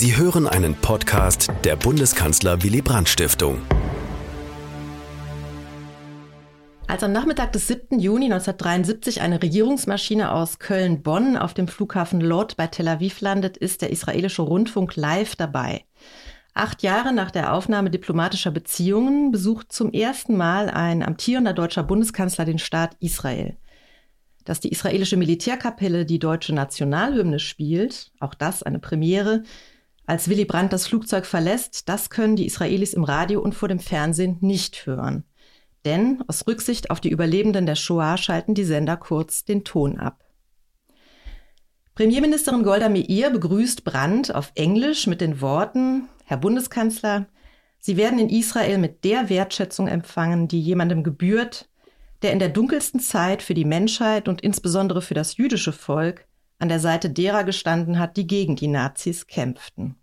Sie hören einen Podcast der Bundeskanzler Willy Brandt Stiftung. Als am Nachmittag des 7. Juni 1973 eine Regierungsmaschine aus Köln-Bonn auf dem Flughafen Lod bei Tel Aviv landet, ist der israelische Rundfunk live dabei. Acht Jahre nach der Aufnahme diplomatischer Beziehungen besucht zum ersten Mal ein amtierender deutscher Bundeskanzler den Staat Israel. Dass die israelische Militärkapelle die deutsche Nationalhymne spielt, auch das eine Premiere, als Willy Brandt das Flugzeug verlässt, das können die Israelis im Radio und vor dem Fernsehen nicht hören. Denn aus Rücksicht auf die Überlebenden der Shoah schalten die Sender kurz den Ton ab. Premierministerin Golda Meir begrüßt Brandt auf Englisch mit den Worten, Herr Bundeskanzler, Sie werden in Israel mit der Wertschätzung empfangen, die jemandem gebührt, der in der dunkelsten Zeit für die Menschheit und insbesondere für das jüdische Volk an der Seite derer gestanden hat, die gegen die Nazis kämpften.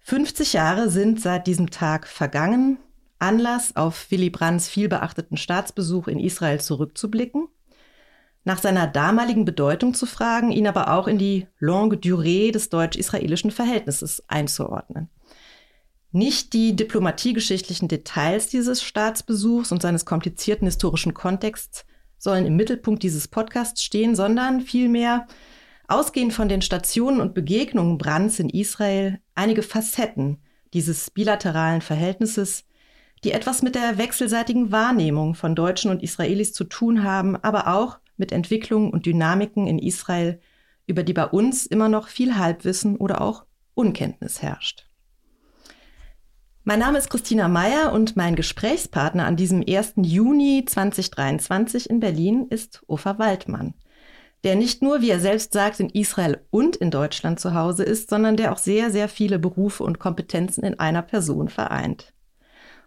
50 Jahre sind seit diesem Tag vergangen, Anlass auf Willy Brandts vielbeachteten Staatsbesuch in Israel zurückzublicken, nach seiner damaligen Bedeutung zu fragen, ihn aber auch in die longue durée des deutsch-israelischen Verhältnisses einzuordnen. Nicht die diplomatiegeschichtlichen Details dieses Staatsbesuchs und seines komplizierten historischen Kontexts sollen im Mittelpunkt dieses Podcasts stehen, sondern vielmehr, ausgehend von den Stationen und Begegnungen Brands in Israel, einige Facetten dieses bilateralen Verhältnisses, die etwas mit der wechselseitigen Wahrnehmung von Deutschen und Israelis zu tun haben, aber auch mit Entwicklungen und Dynamiken in Israel, über die bei uns immer noch viel Halbwissen oder auch Unkenntnis herrscht. Mein Name ist Christina Meyer und mein Gesprächspartner an diesem 1. Juni 2023 in Berlin ist Ufa Waldmann, der nicht nur, wie er selbst sagt, in Israel und in Deutschland zu Hause ist, sondern der auch sehr, sehr viele Berufe und Kompetenzen in einer Person vereint.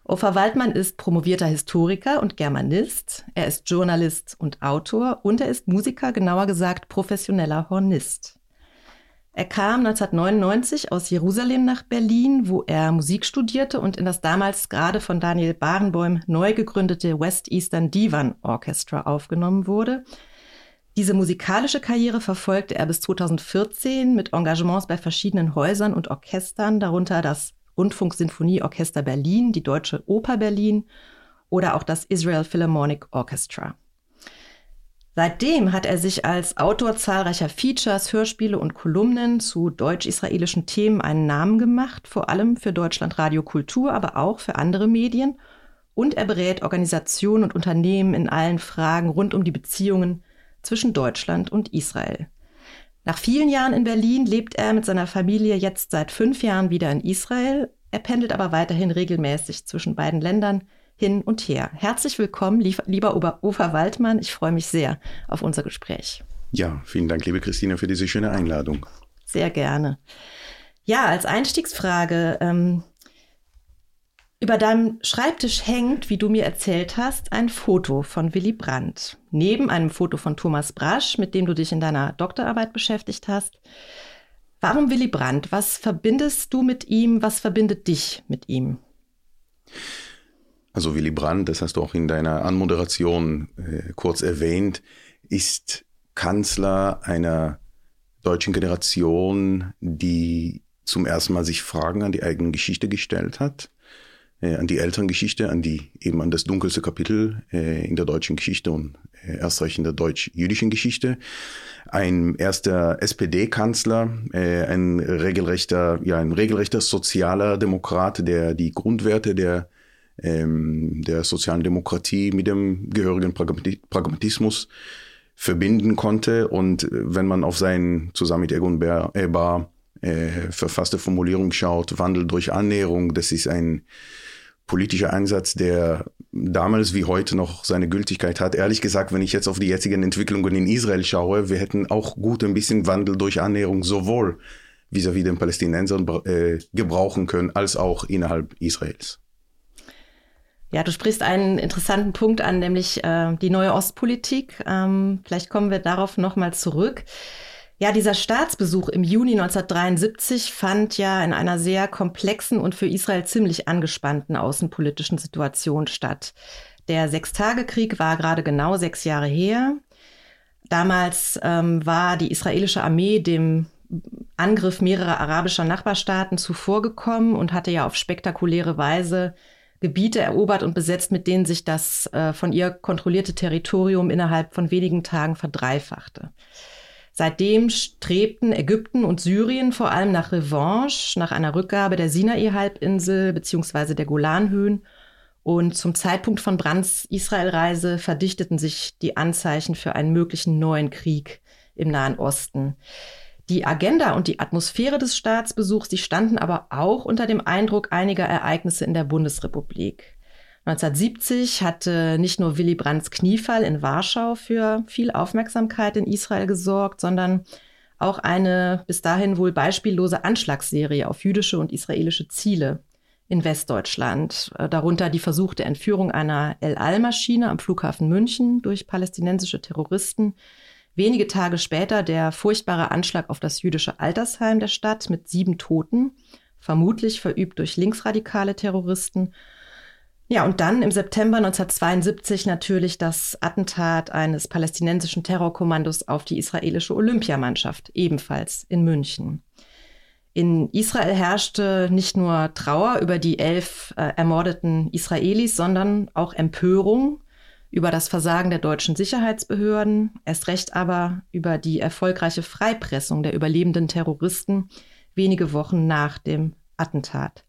Ofer Waldmann ist promovierter Historiker und Germanist. Er ist Journalist und Autor und er ist Musiker, genauer gesagt professioneller Hornist. Er kam 1999 aus Jerusalem nach Berlin, wo er Musik studierte und in das damals gerade von Daniel Barenboim neu gegründete West Eastern Divan Orchestra aufgenommen wurde. Diese musikalische Karriere verfolgte er bis 2014 mit Engagements bei verschiedenen Häusern und Orchestern, darunter das Rundfunksinfonieorchester Berlin, die Deutsche Oper Berlin oder auch das Israel Philharmonic Orchestra. Seitdem hat er sich als Autor zahlreicher Features, Hörspiele und Kolumnen zu deutsch-israelischen Themen einen Namen gemacht, vor allem für Deutschlandradio Kultur, aber auch für andere Medien. Und er berät Organisationen und Unternehmen in allen Fragen rund um die Beziehungen zwischen Deutschland und Israel. Nach vielen Jahren in Berlin lebt er mit seiner Familie jetzt seit fünf Jahren wieder in Israel. Er pendelt aber weiterhin regelmäßig zwischen beiden Ländern hin und her. Herzlich willkommen, lieber Ufer Waldmann. Ich freue mich sehr auf unser Gespräch. Ja, vielen Dank, liebe Christina, für diese schöne Einladung. Sehr gerne. Ja, als Einstiegsfrage, ähm, über deinem Schreibtisch hängt, wie du mir erzählt hast, ein Foto von Willy Brandt. Neben einem Foto von Thomas Brasch, mit dem du dich in deiner Doktorarbeit beschäftigt hast. Warum Willy Brandt? Was verbindest du mit ihm? Was verbindet dich mit ihm? Also Willy Brandt, das hast du auch in deiner Anmoderation äh, kurz erwähnt, ist Kanzler einer deutschen Generation, die zum ersten Mal sich Fragen an die eigene Geschichte gestellt hat äh, an die Elterngeschichte, an die eben an das dunkelste Kapitel äh, in der deutschen Geschichte und äh, erst recht in der deutsch-jüdischen Geschichte. Ein erster SPD-Kanzler, äh, ein regelrechter, ja, ein regelrechter sozialer Demokrat, der die Grundwerte der ähm, der sozialen Demokratie mit dem gehörigen Pragmatismus verbinden konnte. Und wenn man auf seinen zusammen mit Egon Bar, äh, äh, verfasste Formulierung schaut, Wandel durch Annäherung, das ist ein politischer Einsatz, der damals wie heute noch seine Gültigkeit hat. Ehrlich gesagt, wenn ich jetzt auf die jetzigen Entwicklungen in Israel schaue, wir hätten auch gut ein bisschen Wandel durch Annäherung sowohl vis-à-vis -vis den Palästinensern äh, gebrauchen können, als auch innerhalb Israels. Ja, du sprichst einen interessanten Punkt an, nämlich äh, die neue Ostpolitik. Ähm, vielleicht kommen wir darauf nochmal zurück. Ja, dieser Staatsbesuch im Juni 1973 fand ja in einer sehr komplexen und für Israel ziemlich angespannten außenpolitischen Situation statt. Der Sechstagekrieg war gerade genau sechs Jahre her. Damals ähm, war die israelische Armee dem Angriff mehrerer arabischer Nachbarstaaten zuvorgekommen und hatte ja auf spektakuläre Weise Gebiete erobert und besetzt, mit denen sich das äh, von ihr kontrollierte Territorium innerhalb von wenigen Tagen verdreifachte. Seitdem strebten Ägypten und Syrien vor allem nach Revanche, nach einer Rückgabe der Sinai-Halbinsel bzw. der Golanhöhen. Und zum Zeitpunkt von Brands Israelreise verdichteten sich die Anzeichen für einen möglichen neuen Krieg im Nahen Osten. Die Agenda und die Atmosphäre des Staatsbesuchs, die standen aber auch unter dem Eindruck einiger Ereignisse in der Bundesrepublik. 1970 hatte nicht nur Willy Brandts Kniefall in Warschau für viel Aufmerksamkeit in Israel gesorgt, sondern auch eine bis dahin wohl beispiellose Anschlagsserie auf jüdische und israelische Ziele in Westdeutschland, äh, darunter die versuchte Entführung einer El Al-Maschine am Flughafen München durch palästinensische Terroristen, Wenige Tage später der furchtbare Anschlag auf das jüdische Altersheim der Stadt mit sieben Toten, vermutlich verübt durch linksradikale Terroristen. Ja, und dann im September 1972 natürlich das Attentat eines palästinensischen Terrorkommandos auf die israelische Olympiamannschaft, ebenfalls in München. In Israel herrschte nicht nur Trauer über die elf äh, ermordeten Israelis, sondern auch Empörung über das Versagen der deutschen Sicherheitsbehörden, erst recht aber über die erfolgreiche Freipressung der überlebenden Terroristen wenige Wochen nach dem Attentat.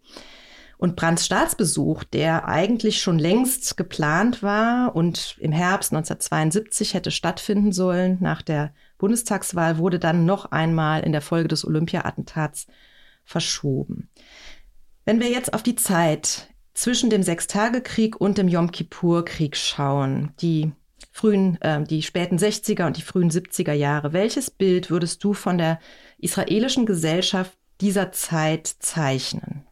Und Brandts Staatsbesuch, der eigentlich schon längst geplant war und im Herbst 1972 hätte stattfinden sollen nach der Bundestagswahl, wurde dann noch einmal in der Folge des Olympia-Attentats verschoben. Wenn wir jetzt auf die Zeit zwischen dem Sechstagekrieg und dem Yom Kippur-Krieg schauen, die frühen, äh, die späten 60er und die frühen 70er Jahre, welches Bild würdest du von der israelischen Gesellschaft dieser Zeit zeichnen?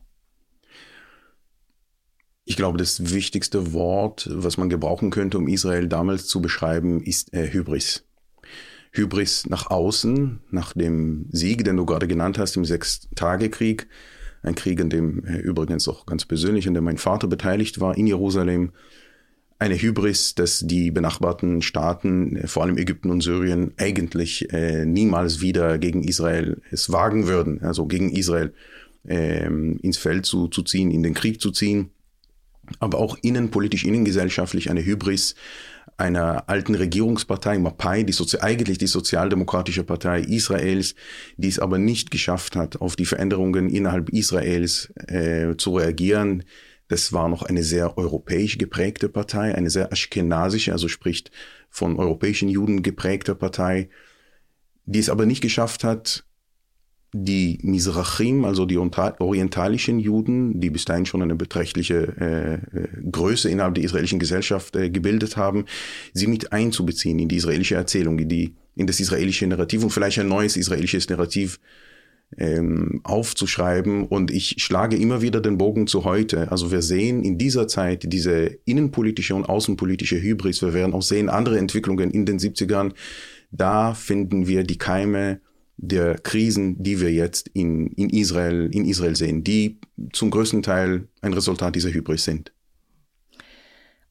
Ich glaube, das wichtigste Wort, was man gebrauchen könnte, um Israel damals zu beschreiben, ist äh, Hybris. Hybris nach außen, nach dem Sieg, den du gerade genannt hast, im Sechstagekrieg, ein Krieg, in dem äh, übrigens auch ganz persönlich, in dem mein Vater beteiligt war, in Jerusalem. Eine Hybris, dass die benachbarten Staaten, äh, vor allem Ägypten und Syrien, eigentlich äh, niemals wieder gegen Israel es wagen würden, also gegen Israel ähm, ins Feld zu, zu ziehen, in den Krieg zu ziehen. Aber auch innenpolitisch, innengesellschaftlich eine Hybris, einer alten Regierungspartei, Mapai, die Sozi eigentlich die Sozialdemokratische Partei Israels, die es aber nicht geschafft hat, auf die Veränderungen innerhalb Israels äh, zu reagieren. Das war noch eine sehr europäisch geprägte Partei, eine sehr aschkenasische, also spricht von europäischen Juden geprägte Partei, die es aber nicht geschafft hat, die Mizrachim, also die orientalischen Juden, die bis dahin schon eine beträchtliche äh, äh, Größe innerhalb der israelischen Gesellschaft äh, gebildet haben, sie mit einzubeziehen in die israelische Erzählung, in, die, in das israelische Narrativ und vielleicht ein neues israelisches Narrativ ähm, aufzuschreiben. Und ich schlage immer wieder den Bogen zu heute. Also wir sehen in dieser Zeit diese innenpolitische und außenpolitische Hybris. Wir werden auch sehen andere Entwicklungen in den 70ern. Da finden wir die Keime der Krisen, die wir jetzt in, in, Israel, in Israel sehen, die zum größten Teil ein Resultat dieser Hybris sind.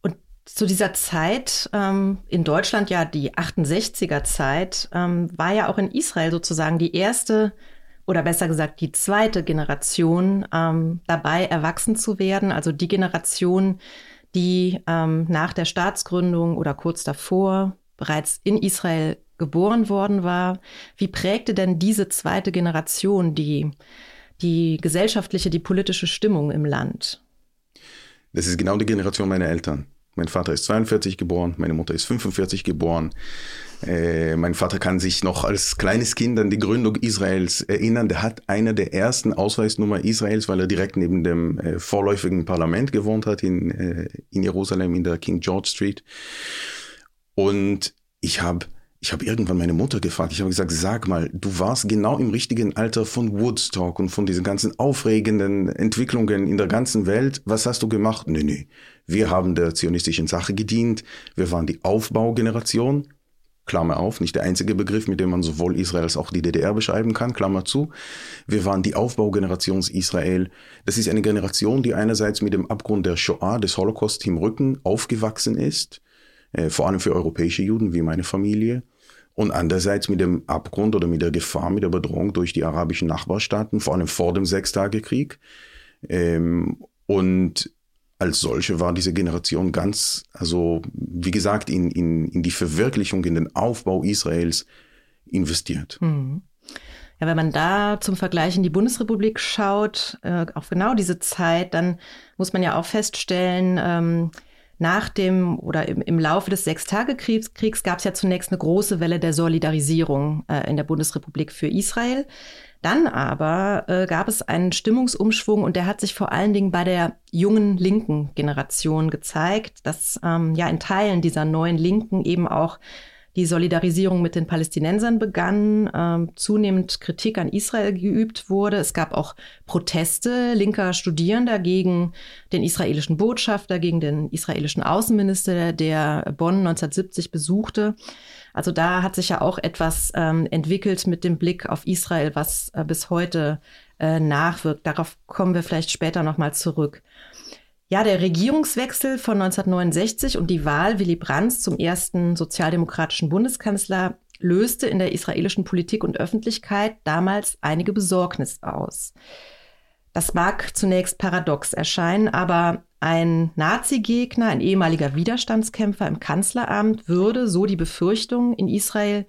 Und zu dieser Zeit, ähm, in Deutschland ja die 68er Zeit, ähm, war ja auch in Israel sozusagen die erste oder besser gesagt die zweite Generation ähm, dabei, erwachsen zu werden. Also die Generation, die ähm, nach der Staatsgründung oder kurz davor bereits in Israel geboren worden war. Wie prägte denn diese zweite Generation die, die gesellschaftliche, die politische Stimmung im Land? Das ist genau die Generation meiner Eltern. Mein Vater ist 42 geboren, meine Mutter ist 45 geboren. Äh, mein Vater kann sich noch als kleines Kind an die Gründung Israels erinnern. Der hat eine der ersten Ausweisnummer Israels, weil er direkt neben dem äh, vorläufigen Parlament gewohnt hat in, äh, in Jerusalem in der King George Street. Und ich habe ich habe irgendwann meine Mutter gefragt. Ich habe gesagt, sag mal, du warst genau im richtigen Alter von Woodstock und von diesen ganzen aufregenden Entwicklungen in der ganzen Welt. Was hast du gemacht? Nee, nee. Wir haben der zionistischen Sache gedient. Wir waren die Aufbaugeneration. Klammer auf, nicht der einzige Begriff, mit dem man sowohl Israel als auch die DDR beschreiben kann, Klammer zu. Wir waren die Aufbaugeneration Israel. Das ist eine Generation, die einerseits mit dem Abgrund der Shoah, des Holocaust im Rücken aufgewachsen ist, äh, vor allem für europäische Juden wie meine Familie und andererseits mit dem Abgrund oder mit der Gefahr, mit der Bedrohung durch die arabischen Nachbarstaaten, vor allem vor dem Sechstagekrieg. Ähm, und als solche war diese Generation ganz, also wie gesagt, in, in, in die Verwirklichung, in den Aufbau Israels investiert. Hm. Ja, wenn man da zum Vergleich in die Bundesrepublik schaut, äh, auf genau diese Zeit, dann muss man ja auch feststellen, ähm, nach dem oder im, im Laufe des Sechstagekriegs Kriegs gab es ja zunächst eine große Welle der Solidarisierung äh, in der Bundesrepublik für Israel. Dann aber äh, gab es einen Stimmungsumschwung und der hat sich vor allen Dingen bei der jungen linken Generation gezeigt, dass ähm, ja in Teilen dieser neuen Linken eben auch die Solidarisierung mit den Palästinensern begann, ähm, zunehmend Kritik an Israel geübt wurde. Es gab auch Proteste linker Studierender gegen den israelischen Botschafter, gegen den israelischen Außenminister, der Bonn 1970 besuchte. Also da hat sich ja auch etwas ähm, entwickelt mit dem Blick auf Israel, was äh, bis heute äh, nachwirkt. Darauf kommen wir vielleicht später nochmal zurück. Ja, der Regierungswechsel von 1969 und die Wahl Willy Brandts zum ersten sozialdemokratischen Bundeskanzler löste in der israelischen Politik und Öffentlichkeit damals einige Besorgnis aus. Das mag zunächst paradox erscheinen, aber ein Nazi-Gegner, ein ehemaliger Widerstandskämpfer im Kanzleramt würde, so die Befürchtung, in Israel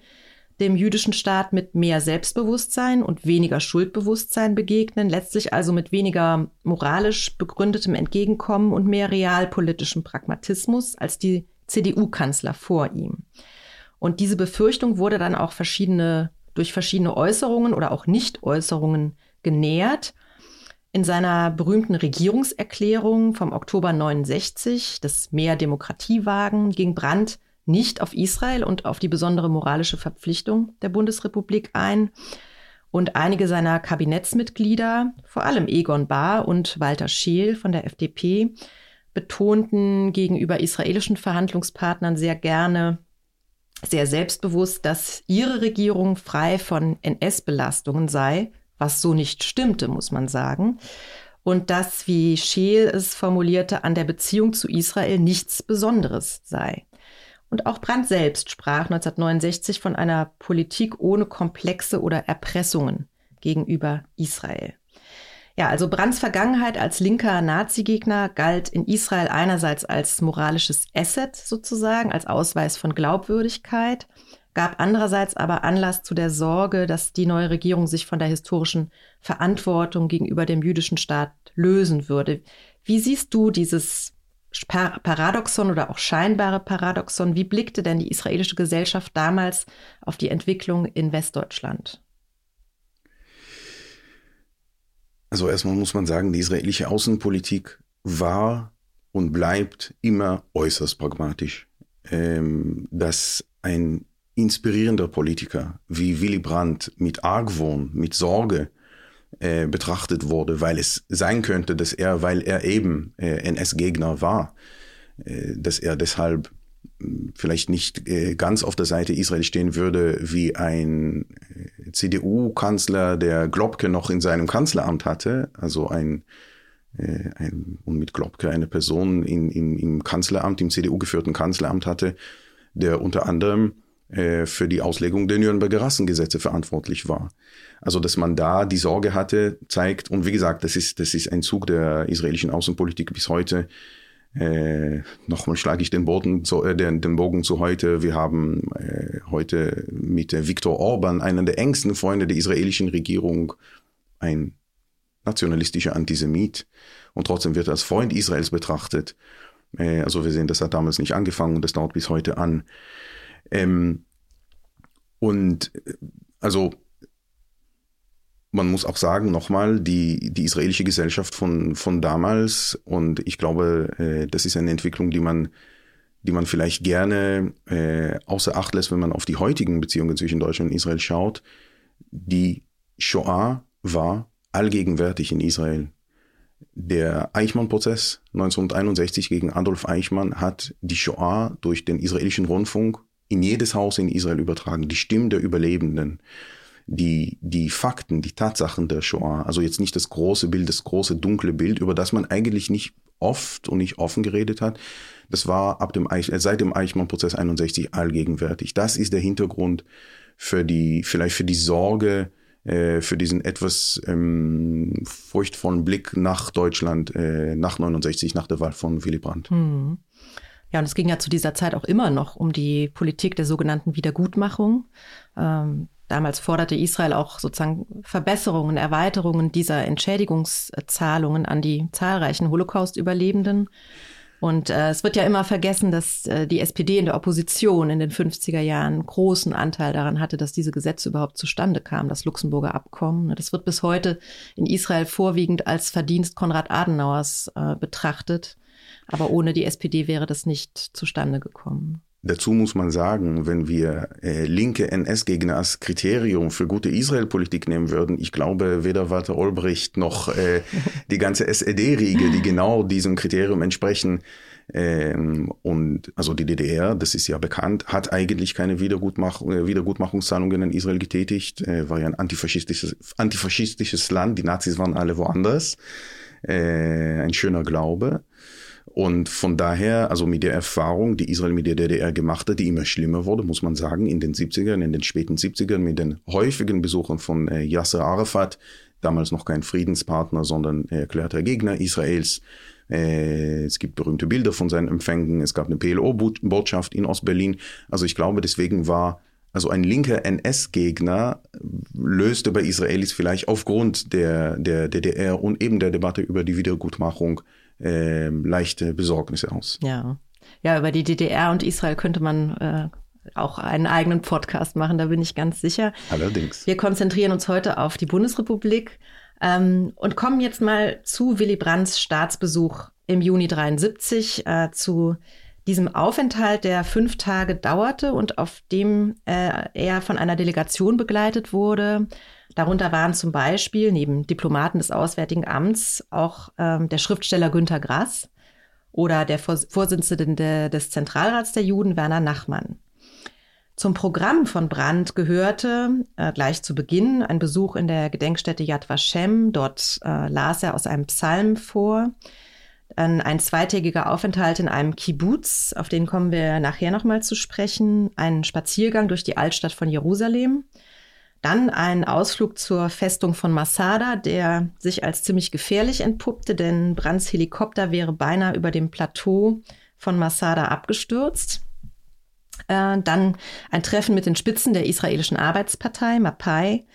dem jüdischen Staat mit mehr Selbstbewusstsein und weniger Schuldbewusstsein begegnen, letztlich also mit weniger moralisch begründetem Entgegenkommen und mehr realpolitischem Pragmatismus als die CDU-Kanzler vor ihm. Und diese Befürchtung wurde dann auch verschiedene, durch verschiedene Äußerungen oder auch Nichtäußerungen genährt. In seiner berühmten Regierungserklärung vom Oktober 69, das Mehr Demokratiewagen, ging Brandt nicht auf Israel und auf die besondere moralische Verpflichtung der Bundesrepublik ein. Und einige seiner Kabinettsmitglieder, vor allem Egon Bahr und Walter Scheel von der FDP, betonten gegenüber israelischen Verhandlungspartnern sehr gerne, sehr selbstbewusst, dass ihre Regierung frei von NS-Belastungen sei, was so nicht stimmte, muss man sagen. Und dass, wie Scheel es formulierte, an der Beziehung zu Israel nichts Besonderes sei. Und auch Brandt selbst sprach 1969 von einer Politik ohne Komplexe oder Erpressungen gegenüber Israel. Ja, also Brandts Vergangenheit als linker Nazi-Gegner galt in Israel einerseits als moralisches Asset sozusagen, als Ausweis von Glaubwürdigkeit, gab andererseits aber Anlass zu der Sorge, dass die neue Regierung sich von der historischen Verantwortung gegenüber dem jüdischen Staat lösen würde. Wie siehst du dieses Paradoxon oder auch scheinbare Paradoxon. Wie blickte denn die israelische Gesellschaft damals auf die Entwicklung in Westdeutschland? Also erstmal muss man sagen, die israelische Außenpolitik war und bleibt immer äußerst pragmatisch. Ähm, dass ein inspirierender Politiker wie Willy Brandt mit Argwohn, mit Sorge äh, betrachtet wurde, weil es sein könnte, dass er, weil er eben äh, NS-Gegner war, äh, dass er deshalb hm, vielleicht nicht äh, ganz auf der Seite Israel stehen würde wie ein äh, CDU-Kanzler, der Globke noch in seinem Kanzleramt hatte, also ein, äh, ein und mit Globke eine Person in, in, im Kanzleramt, im CDU geführten Kanzleramt hatte, der unter anderem äh, für die Auslegung der Nürnberger Rassengesetze verantwortlich war. Also, dass man da die Sorge hatte, zeigt, und wie gesagt, das ist, das ist ein Zug der israelischen Außenpolitik bis heute. Äh, nochmal schlage ich den, Boden zu, äh, den, den Bogen zu heute. Wir haben äh, heute mit äh, Viktor Orban, einen der engsten Freunde der israelischen Regierung, ein nationalistischer Antisemit. Und trotzdem wird er als Freund Israels betrachtet. Äh, also wir sehen, das hat damals nicht angefangen und das dauert bis heute an. Ähm, und also man muss auch sagen, nochmal, die, die israelische Gesellschaft von, von damals, und ich glaube, äh, das ist eine Entwicklung, die man, die man vielleicht gerne äh, außer Acht lässt, wenn man auf die heutigen Beziehungen zwischen Deutschland und Israel schaut. Die Shoah war allgegenwärtig in Israel. Der Eichmann-Prozess 1961 gegen Adolf Eichmann hat die Shoah durch den israelischen Rundfunk in jedes Haus in Israel übertragen, die Stimmen der Überlebenden, die, die Fakten, die Tatsachen der Shoah, also jetzt nicht das große Bild, das große dunkle Bild, über das man eigentlich nicht oft und nicht offen geredet hat. Das war ab dem Eich, seit dem Eichmann-Prozess 61 allgegenwärtig. Das ist der Hintergrund für die, vielleicht für die Sorge, äh, für diesen etwas ähm, furchtvollen Blick nach Deutschland äh, nach 69, nach der Wahl von Willy Brandt. Hm. Ja, und es ging ja zu dieser Zeit auch immer noch um die Politik der sogenannten Wiedergutmachung. Ähm, damals forderte Israel auch sozusagen Verbesserungen, Erweiterungen dieser Entschädigungszahlungen an die zahlreichen Holocaust-Überlebenden. Und äh, es wird ja immer vergessen, dass äh, die SPD in der Opposition in den 50er Jahren großen Anteil daran hatte, dass diese Gesetze überhaupt zustande kamen, das Luxemburger Abkommen. Das wird bis heute in Israel vorwiegend als Verdienst Konrad Adenauers äh, betrachtet. Aber ohne die SPD wäre das nicht zustande gekommen. Dazu muss man sagen, wenn wir äh, linke NS-Gegner als Kriterium für gute Israel-Politik nehmen würden, ich glaube, weder Walter Olbricht noch äh, die ganze SED-Riege, die genau diesem Kriterium entsprechen, ähm, und also die DDR, das ist ja bekannt, hat eigentlich keine Wiedergutmach äh, Wiedergutmachungszahlungen in Israel getätigt, äh, war ja ein antifaschistisches, antifaschistisches Land, die Nazis waren alle woanders. Äh, ein schöner Glaube. Und von daher, also mit der Erfahrung, die Israel mit der DDR gemacht hat, die immer schlimmer wurde, muss man sagen, in den 70ern, in den späten 70ern, mit den häufigen Besuchen von äh, Yasser Arafat, damals noch kein Friedenspartner, sondern erklärter Gegner Israels. Äh, es gibt berühmte Bilder von seinen Empfängen. Es gab eine PLO-Botschaft in Ostberlin. Also ich glaube, deswegen war also ein linker NS-Gegner löste bei Israelis vielleicht aufgrund der, der DDR und eben der Debatte über die Wiedergutmachung äh, leichte Besorgnisse aus. Ja. Ja, über die DDR und Israel könnte man äh, auch einen eigenen Podcast machen, da bin ich ganz sicher. Allerdings. Wir konzentrieren uns heute auf die Bundesrepublik ähm, und kommen jetzt mal zu Willy Brandts Staatsbesuch im Juni 73, äh, zu diesem Aufenthalt, der fünf Tage dauerte und auf dem äh, er von einer Delegation begleitet wurde. Darunter waren zum Beispiel neben Diplomaten des Auswärtigen Amts auch ähm, der Schriftsteller Günter Grass oder der Vorsitzende des Zentralrats der Juden Werner Nachmann. Zum Programm von Brandt gehörte äh, gleich zu Beginn ein Besuch in der Gedenkstätte Yad Vashem. Dort äh, las er aus einem Psalm vor. Dann ein zweitägiger Aufenthalt in einem Kibbutz, auf den kommen wir nachher nochmal zu sprechen. Ein Spaziergang durch die Altstadt von Jerusalem. Dann ein Ausflug zur Festung von Masada, der sich als ziemlich gefährlich entpuppte, denn Brands Helikopter wäre beinahe über dem Plateau von Masada abgestürzt. Äh, dann ein Treffen mit den Spitzen der israelischen Arbeitspartei, Mapai.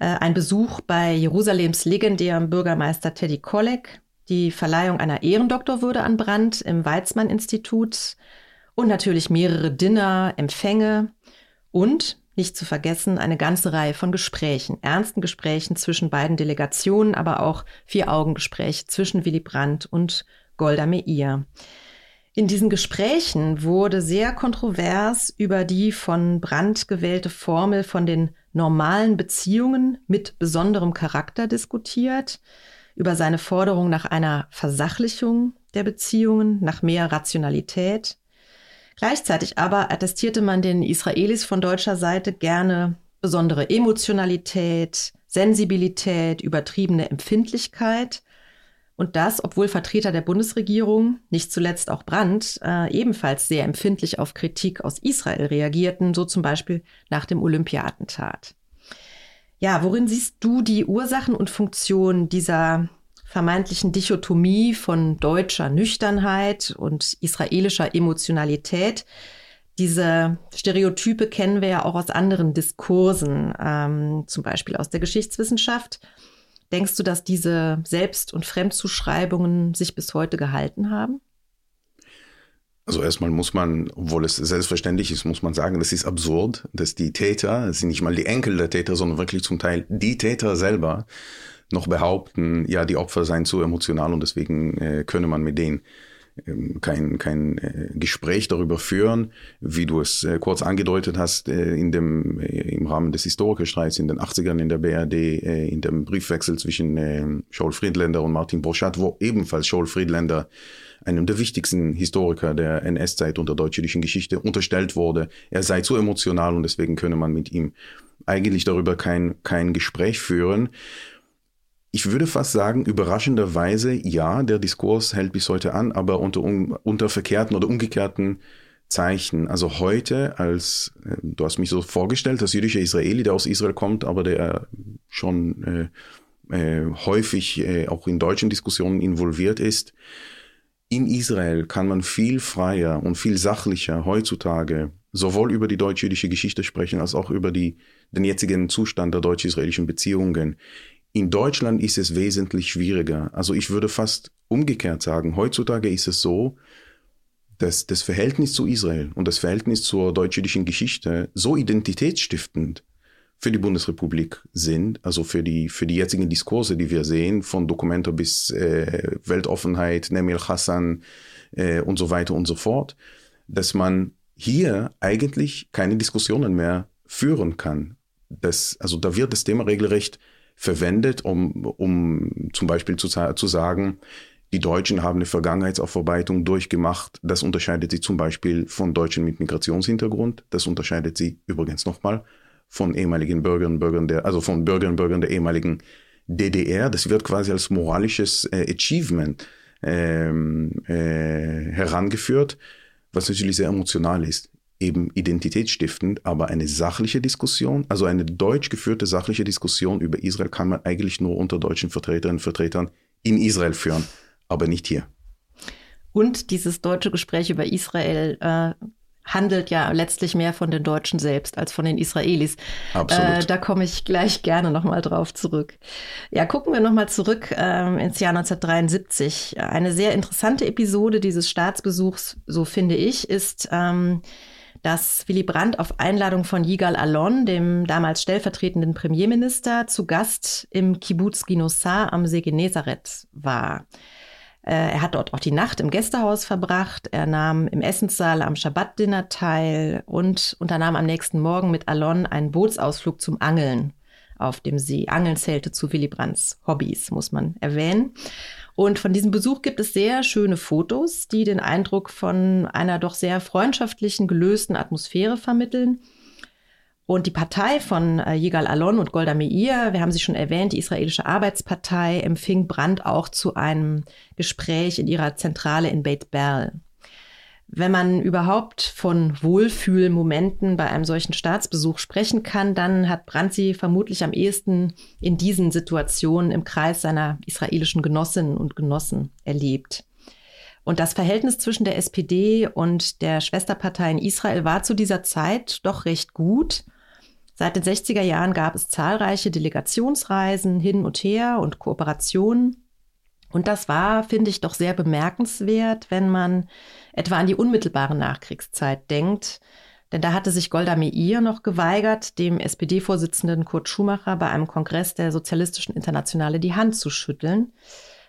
Äh, ein Besuch bei Jerusalems legendärem Bürgermeister Teddy Kollek. Die Verleihung einer Ehrendoktorwürde an Brandt im Weizmann-Institut. Und natürlich mehrere Dinner, Empfänge. Und, nicht zu vergessen, eine ganze Reihe von Gesprächen, ernsten Gesprächen zwischen beiden Delegationen, aber auch Vier-Augen-Gespräche zwischen Willy Brandt und Golda Meir. In diesen Gesprächen wurde sehr kontrovers über die von Brandt gewählte Formel von den normalen Beziehungen mit besonderem Charakter diskutiert, über seine Forderung nach einer Versachlichung der Beziehungen, nach mehr Rationalität. Gleichzeitig aber attestierte man den Israelis von deutscher Seite gerne besondere Emotionalität, Sensibilität, übertriebene Empfindlichkeit und das, obwohl Vertreter der Bundesregierung, nicht zuletzt auch Brandt, äh, ebenfalls sehr empfindlich auf Kritik aus Israel reagierten, so zum Beispiel nach dem Olympiatentat. Ja, worin siehst du die Ursachen und Funktionen dieser vermeintlichen Dichotomie von deutscher Nüchternheit und israelischer Emotionalität? Diese Stereotype kennen wir ja auch aus anderen Diskursen, ähm, zum Beispiel aus der Geschichtswissenschaft. Denkst du, dass diese Selbst- und Fremdzuschreibungen sich bis heute gehalten haben? Also erstmal muss man, obwohl es selbstverständlich ist, muss man sagen, das ist absurd, dass die Täter, es sind nicht mal die Enkel der Täter, sondern wirklich zum Teil die Täter selber noch behaupten, ja, die Opfer seien zu emotional und deswegen äh, könne man mit denen ähm, kein, kein äh, Gespräch darüber führen, wie du es äh, kurz angedeutet hast, äh, in dem, im Rahmen des Historikerstreits in den 80ern in der BRD, in dem Briefwechsel zwischen ähm, Scholl Friedländer und Martin Borchardt, wo ebenfalls Scholl Friedländer einem der wichtigsten Historiker der NS-Zeit und der deutsch-jüdischen Geschichte unterstellt wurde, er sei zu emotional und deswegen könne man mit ihm eigentlich darüber kein, kein Gespräch führen ich würde fast sagen, überraschenderweise, ja, der Diskurs hält bis heute an, aber unter, unter verkehrten oder umgekehrten Zeichen. Also heute als, äh, du hast mich so vorgestellt, als jüdischer Israeli, der aus Israel kommt, aber der schon äh, äh, häufig äh, auch in deutschen Diskussionen involviert ist. In Israel kann man viel freier und viel sachlicher heutzutage sowohl über die deutsch-jüdische Geschichte sprechen, als auch über die, den jetzigen Zustand der deutsch-israelischen Beziehungen. In Deutschland ist es wesentlich schwieriger. Also ich würde fast umgekehrt sagen, heutzutage ist es so, dass das Verhältnis zu Israel und das Verhältnis zur deutsch-jüdischen Geschichte so identitätsstiftend für die Bundesrepublik sind, also für die, für die jetzigen Diskurse, die wir sehen, von Dokumento bis äh, Weltoffenheit, Nemil Hassan äh, und so weiter und so fort, dass man hier eigentlich keine Diskussionen mehr führen kann. Das, also da wird das Thema regelrecht verwendet, um, um zum Beispiel zu, zu sagen, die Deutschen haben eine Vergangenheitsaufarbeitung durchgemacht. Das unterscheidet sie zum Beispiel von Deutschen mit Migrationshintergrund. Das unterscheidet sie übrigens nochmal von ehemaligen Bürgern und Bürgern der, also von Bürgern Bürgern der ehemaligen DDR. Das wird quasi als moralisches äh, Achievement ähm, äh, herangeführt, was natürlich sehr emotional ist eben identitätsstiftend, aber eine sachliche Diskussion, also eine deutsch geführte sachliche Diskussion über Israel kann man eigentlich nur unter deutschen Vertreterinnen und Vertretern in Israel führen, aber nicht hier. Und dieses deutsche Gespräch über Israel äh, handelt ja letztlich mehr von den Deutschen selbst als von den Israelis. Absolut. Äh, da komme ich gleich gerne nochmal drauf zurück. Ja, gucken wir nochmal zurück äh, ins Jahr 1973. Eine sehr interessante Episode dieses Staatsbesuchs, so finde ich, ist ähm, dass Willy Brandt auf Einladung von Yigal Allon, dem damals stellvertretenden Premierminister, zu Gast im Kibbutz Ginosar am See Genezareth war. Äh, er hat dort auch die Nacht im Gästehaus verbracht. Er nahm im Essenssaal am Schabbat-Dinner teil und unternahm am nächsten Morgen mit Alon einen Bootsausflug zum Angeln auf dem See. Angeln zählte zu Willy Brandts Hobbys, muss man erwähnen. Und von diesem Besuch gibt es sehr schöne Fotos, die den Eindruck von einer doch sehr freundschaftlichen, gelösten Atmosphäre vermitteln. Und die Partei von äh, Yigal Alon und Golda Meir, wir haben sie schon erwähnt, die israelische Arbeitspartei, empfing Brandt auch zu einem Gespräch in ihrer Zentrale in Beit Berl. Wenn man überhaupt von Wohlfühlmomenten bei einem solchen Staatsbesuch sprechen kann, dann hat Brandt sie vermutlich am ehesten in diesen Situationen im Kreis seiner israelischen Genossinnen und Genossen erlebt. Und das Verhältnis zwischen der SPD und der Schwesterpartei in Israel war zu dieser Zeit doch recht gut. Seit den 60er Jahren gab es zahlreiche Delegationsreisen hin und her und Kooperationen. Und das war, finde ich, doch sehr bemerkenswert, wenn man etwa an die unmittelbare Nachkriegszeit denkt. Denn da hatte sich Golda Meir noch geweigert, dem SPD-Vorsitzenden Kurt Schumacher bei einem Kongress der Sozialistischen Internationale die Hand zu schütteln.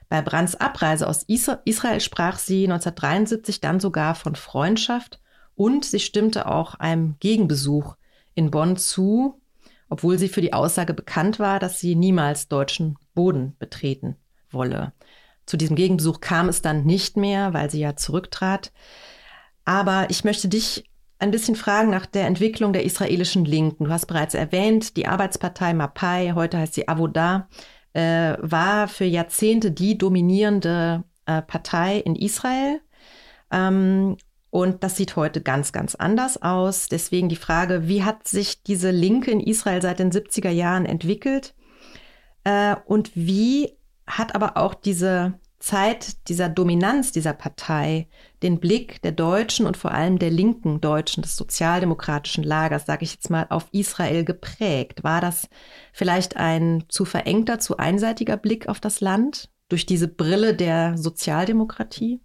Bei Brands Abreise aus Israel sprach sie 1973 dann sogar von Freundschaft und sie stimmte auch einem Gegenbesuch in Bonn zu, obwohl sie für die Aussage bekannt war, dass sie niemals deutschen Boden betreten wolle. Zu diesem Gegenbesuch kam es dann nicht mehr, weil sie ja zurücktrat. Aber ich möchte dich ein bisschen fragen nach der Entwicklung der israelischen Linken. Du hast bereits erwähnt, die Arbeitspartei Mapai, heute heißt sie Avoda, äh, war für Jahrzehnte die dominierende äh, Partei in Israel. Ähm, und das sieht heute ganz, ganz anders aus. Deswegen die Frage, wie hat sich diese Linke in Israel seit den 70er Jahren entwickelt? Äh, und wie hat aber auch diese Zeit dieser Dominanz dieser Partei den Blick der Deutschen und vor allem der linken Deutschen, des sozialdemokratischen Lagers, sage ich jetzt mal, auf Israel geprägt. War das vielleicht ein zu verengter, zu einseitiger Blick auf das Land durch diese Brille der Sozialdemokratie?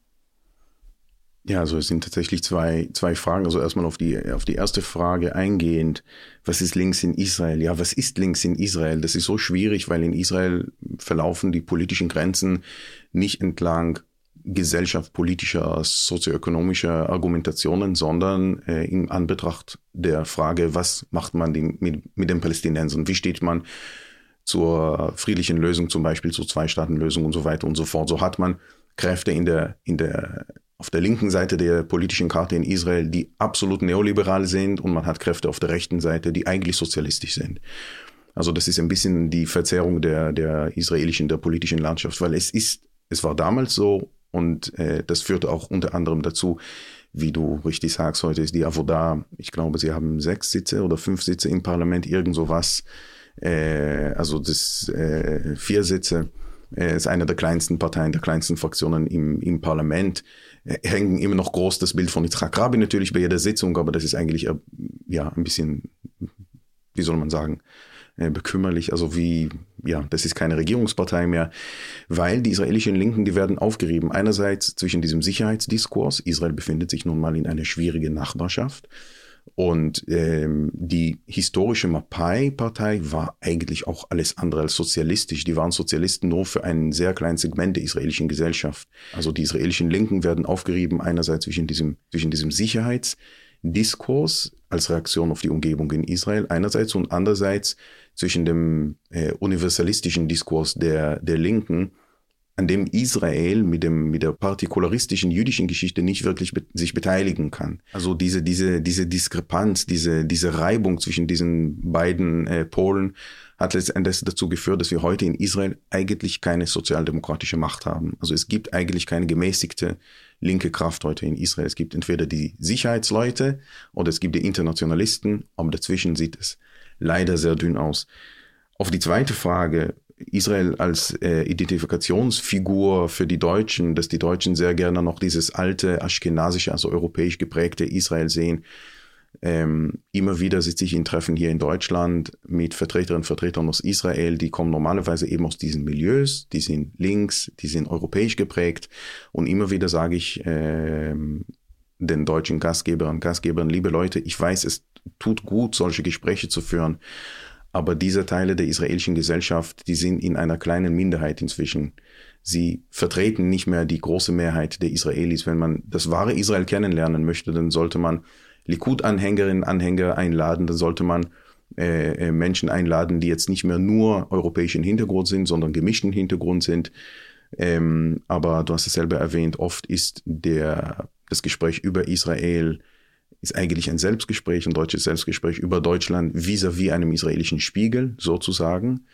Ja, also es sind tatsächlich zwei, zwei Fragen. Also erstmal auf die, auf die erste Frage eingehend. Was ist links in Israel? Ja, was ist links in Israel? Das ist so schwierig, weil in Israel verlaufen die politischen Grenzen nicht entlang gesellschaftspolitischer, sozioökonomischer Argumentationen, sondern äh, in Anbetracht der Frage, was macht man die, mit, mit den Palästinensern? Wie steht man zur friedlichen Lösung, zum Beispiel zur Zwei-Staaten-Lösung und so weiter und so fort? So hat man Kräfte in der, in der auf der linken Seite der politischen Karte in Israel, die absolut neoliberal sind und man hat Kräfte auf der rechten Seite, die eigentlich sozialistisch sind. Also das ist ein bisschen die Verzerrung der, der israelischen, der politischen Landschaft, weil es ist, es war damals so und äh, das führte auch unter anderem dazu, wie du richtig sagst, heute ist die Avoda, ich glaube, sie haben sechs Sitze oder fünf Sitze im Parlament, irgend sowas. Äh, also das äh, vier Sitze äh, ist eine der kleinsten Parteien, der kleinsten Fraktionen im, im Parlament. Hängen immer noch groß das Bild von Yitzhak Rabin natürlich bei jeder Sitzung, aber das ist eigentlich äh, ja ein bisschen, wie soll man sagen, äh, bekümmerlich. Also wie, ja, das ist keine Regierungspartei mehr, weil die israelischen Linken, die werden aufgerieben. Einerseits zwischen diesem Sicherheitsdiskurs. Israel befindet sich nun mal in einer schwierigen Nachbarschaft. Und ähm, die historische Mapai-Partei war eigentlich auch alles andere als sozialistisch. Die waren Sozialisten nur für ein sehr kleines Segment der israelischen Gesellschaft. Also die israelischen Linken werden aufgerieben einerseits zwischen diesem, zwischen diesem Sicherheitsdiskurs als Reaktion auf die Umgebung in Israel einerseits und andererseits zwischen dem äh, universalistischen Diskurs der, der Linken, an dem Israel mit dem mit der partikularistischen jüdischen Geschichte nicht wirklich be sich beteiligen kann. Also diese diese diese Diskrepanz, diese diese Reibung zwischen diesen beiden äh, Polen hat letztendlich dazu geführt, dass wir heute in Israel eigentlich keine sozialdemokratische Macht haben. Also es gibt eigentlich keine gemäßigte linke Kraft heute in Israel. Es gibt entweder die Sicherheitsleute oder es gibt die Internationalisten, aber dazwischen sieht es leider sehr dünn aus. Auf die zweite Frage, Israel als äh, Identifikationsfigur für die Deutschen, dass die Deutschen sehr gerne noch dieses alte, aschkenasische, also europäisch geprägte Israel sehen. Ähm, immer wieder sitze ich in Treffen hier in Deutschland mit Vertreterinnen und Vertretern aus Israel, die kommen normalerweise eben aus diesen Milieus, die sind links, die sind europäisch geprägt. Und immer wieder sage ich ähm, den deutschen Gastgebern und Gastgebern, liebe Leute, ich weiß, es tut gut, solche Gespräche zu führen. Aber diese Teile der israelischen Gesellschaft, die sind in einer kleinen Minderheit inzwischen. Sie vertreten nicht mehr die große Mehrheit der Israelis. Wenn man das wahre Israel kennenlernen möchte, dann sollte man Likud-Anhängerinnen, Anhänger einladen, dann sollte man äh, äh, Menschen einladen, die jetzt nicht mehr nur europäischen Hintergrund sind, sondern gemischten Hintergrund sind. Ähm, aber du hast es selber erwähnt, oft ist der, das Gespräch über Israel ist eigentlich ein Selbstgespräch, ein deutsches Selbstgespräch über Deutschland vis-à-vis -vis einem israelischen Spiegel sozusagen,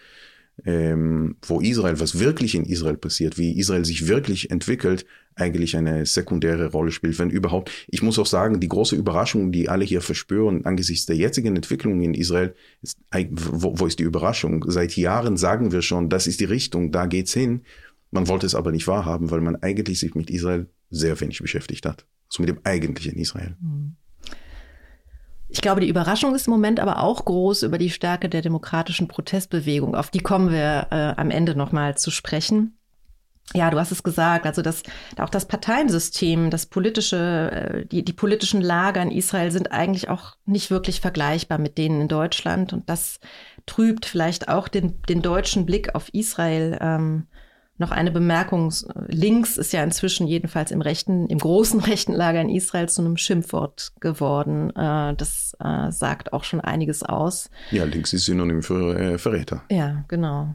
ähm, wo Israel, was wirklich in Israel passiert, wie Israel sich wirklich entwickelt, eigentlich eine sekundäre Rolle spielt, wenn überhaupt. Ich muss auch sagen, die große Überraschung, die alle hier verspüren angesichts der jetzigen Entwicklung in Israel, ist, wo, wo ist die Überraschung? Seit Jahren sagen wir schon, das ist die Richtung, da geht's hin. Man wollte es aber nicht wahrhaben, weil man eigentlich sich mit Israel sehr wenig beschäftigt hat. Also mit dem eigentlichen Israel. Mhm. Ich glaube, die Überraschung ist im Moment aber auch groß über die Stärke der demokratischen Protestbewegung. Auf die kommen wir äh, am Ende nochmal zu sprechen. Ja, du hast es gesagt, also das, auch das Parteiensystem, das politische, äh, die, die politischen Lager in Israel sind eigentlich auch nicht wirklich vergleichbar mit denen in Deutschland. Und das trübt vielleicht auch den, den deutschen Blick auf Israel. Ähm, noch eine Bemerkung. Links ist ja inzwischen jedenfalls im rechten, im großen rechten Lager in Israel zu einem Schimpfwort geworden. Äh, das äh, sagt auch schon einiges aus. Ja, links ist Synonym für äh, Verräter. Ja, genau.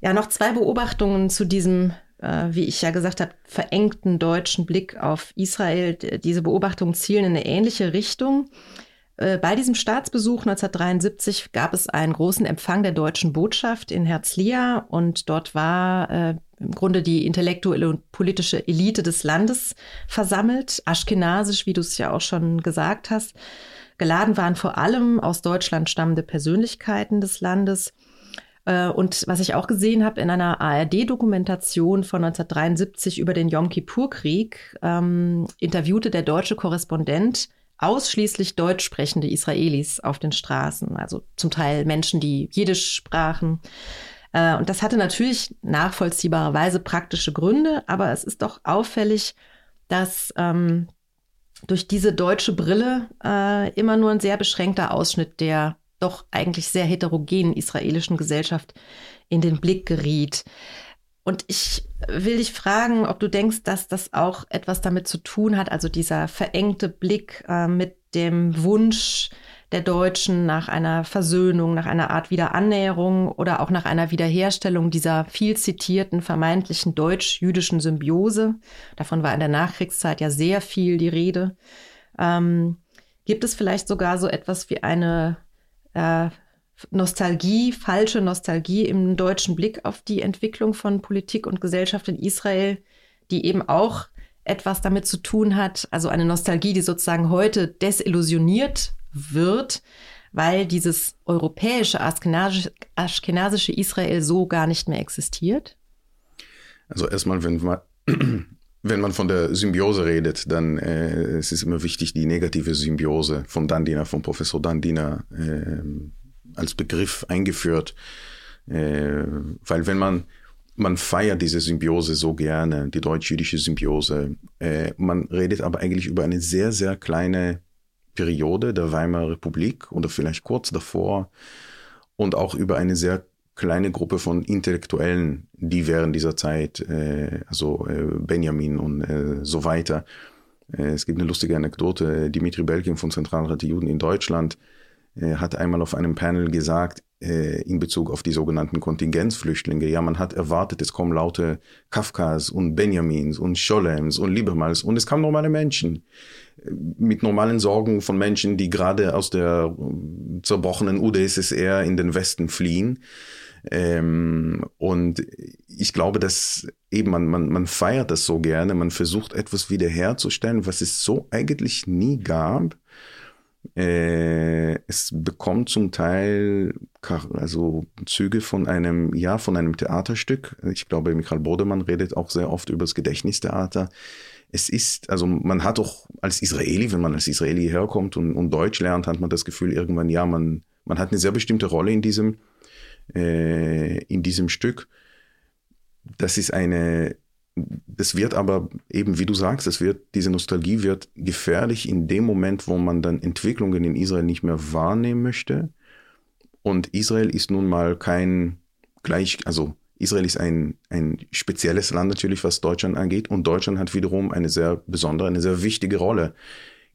Ja, noch zwei Beobachtungen zu diesem, wie ich ja gesagt habe, verengten deutschen Blick auf Israel. Diese Beobachtungen zielen in eine ähnliche Richtung. Äh, bei diesem Staatsbesuch 1973 gab es einen großen Empfang der deutschen Botschaft in Herzliya und dort war äh, im Grunde die intellektuelle und politische Elite des Landes versammelt, aschkenasisch, wie du es ja auch schon gesagt hast. Geladen waren vor allem aus Deutschland stammende Persönlichkeiten des Landes. Äh, und was ich auch gesehen habe in einer ARD-Dokumentation von 1973 über den Yom Kippur-Krieg, ähm, interviewte der deutsche Korrespondent ausschließlich deutsch sprechende Israelis auf den Straßen, also zum Teil Menschen, die Jiddisch sprachen. Äh, und das hatte natürlich nachvollziehbarerweise praktische Gründe, aber es ist doch auffällig, dass ähm, durch diese deutsche Brille äh, immer nur ein sehr beschränkter Ausschnitt der doch eigentlich sehr heterogenen israelischen Gesellschaft in den Blick geriet. Und ich will dich fragen, ob du denkst, dass das auch etwas damit zu tun hat, also dieser verengte Blick äh, mit dem Wunsch der Deutschen nach einer Versöhnung, nach einer Art Wiederannäherung oder auch nach einer Wiederherstellung dieser viel zitierten vermeintlichen deutsch-jüdischen Symbiose. Davon war in der Nachkriegszeit ja sehr viel die Rede. Ähm, gibt es vielleicht sogar so etwas wie eine äh, Nostalgie, falsche Nostalgie im deutschen Blick auf die Entwicklung von Politik und Gesellschaft in Israel, die eben auch etwas damit zu tun hat, also eine Nostalgie, die sozusagen heute desillusioniert wird, weil dieses europäische, aschkenasische Israel so gar nicht mehr existiert? Also erstmal, wenn man, wenn man von der Symbiose redet, dann äh, es ist immer wichtig, die negative Symbiose von Dandiner, von Professor Dandiner äh, als Begriff eingeführt. Äh, weil wenn man man feiert diese Symbiose so gerne, die deutsch-jüdische Symbiose. Äh, man redet aber eigentlich über eine sehr, sehr kleine Periode der Weimarer Republik oder vielleicht kurz davor und auch über eine sehr kleine Gruppe von Intellektuellen, die während dieser Zeit, äh, also äh, Benjamin und äh, so weiter. Äh, es gibt eine lustige Anekdote. Dimitri Belkin von Zentralrat der Juden in Deutschland hat einmal auf einem Panel gesagt, äh, in Bezug auf die sogenannten Kontingenzflüchtlinge. Ja, man hat erwartet, es kommen laute Kafkas und Benjamins und Scholems und Liebermals und es kamen normale Menschen äh, mit normalen Sorgen von Menschen, die gerade aus der äh, zerbrochenen UdSSR in den Westen fliehen. Ähm, und ich glaube, dass eben man, man, man feiert das so gerne, man versucht etwas wiederherzustellen, was es so eigentlich nie gab. Äh, es bekommt zum Teil also Züge von einem, ja, von einem Theaterstück. Ich glaube, Michael Bodemann redet auch sehr oft über das Gedächtnistheater. Es ist, also man hat doch als Israeli, wenn man als Israeli herkommt und, und Deutsch lernt, hat man das Gefühl irgendwann, ja, man, man hat eine sehr bestimmte Rolle in diesem, äh, in diesem Stück. Das ist eine das wird aber eben, wie du sagst, es wird, diese Nostalgie wird gefährlich in dem Moment, wo man dann Entwicklungen in Israel nicht mehr wahrnehmen möchte. Und Israel ist nun mal kein gleich, also Israel ist ein, ein spezielles Land natürlich, was Deutschland angeht. Und Deutschland hat wiederum eine sehr besondere, eine sehr wichtige Rolle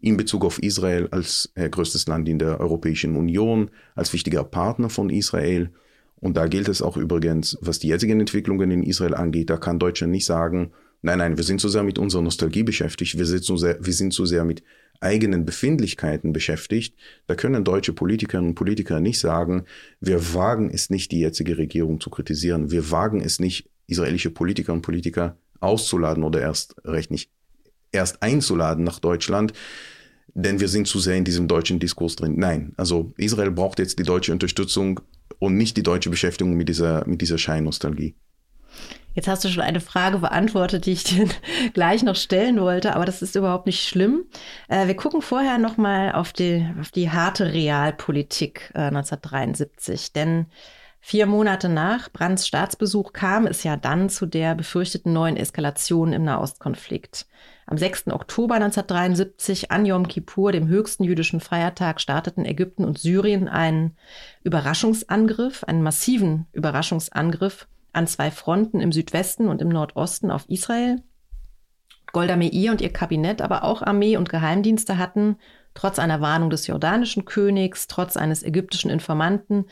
in Bezug auf Israel als äh, größtes Land in der Europäischen Union, als wichtiger Partner von Israel. Und da gilt es auch übrigens, was die jetzigen Entwicklungen in Israel angeht, da kann Deutschland nicht sagen, nein, nein, wir sind zu sehr mit unserer Nostalgie beschäftigt, wir sind zu sehr, wir sind zu sehr mit eigenen Befindlichkeiten beschäftigt. Da können deutsche Politikerinnen und Politiker nicht sagen, wir wagen es nicht, die jetzige Regierung zu kritisieren. Wir wagen es nicht, israelische Politiker und Politiker auszuladen oder erst recht nicht erst einzuladen nach Deutschland, denn wir sind zu sehr in diesem deutschen Diskurs drin. Nein, also Israel braucht jetzt die deutsche Unterstützung und nicht die deutsche Beschäftigung mit dieser, mit dieser Scheinnostalgie. Jetzt hast du schon eine Frage beantwortet, die ich dir gleich noch stellen wollte, aber das ist überhaupt nicht schlimm. Äh, wir gucken vorher noch mal auf die, auf die harte Realpolitik äh, 1973, denn vier Monate nach Brandts Staatsbesuch kam es ja dann zu der befürchteten neuen Eskalation im Nahostkonflikt. Am 6. Oktober 1973, an Yom Kippur, dem höchsten jüdischen Feiertag, starteten Ägypten und Syrien einen Überraschungsangriff, einen massiven Überraschungsangriff an zwei Fronten im Südwesten und im Nordosten auf Israel. Golda Meir und ihr Kabinett, aber auch Armee und Geheimdienste hatten, trotz einer Warnung des jordanischen Königs, trotz eines ägyptischen Informanten,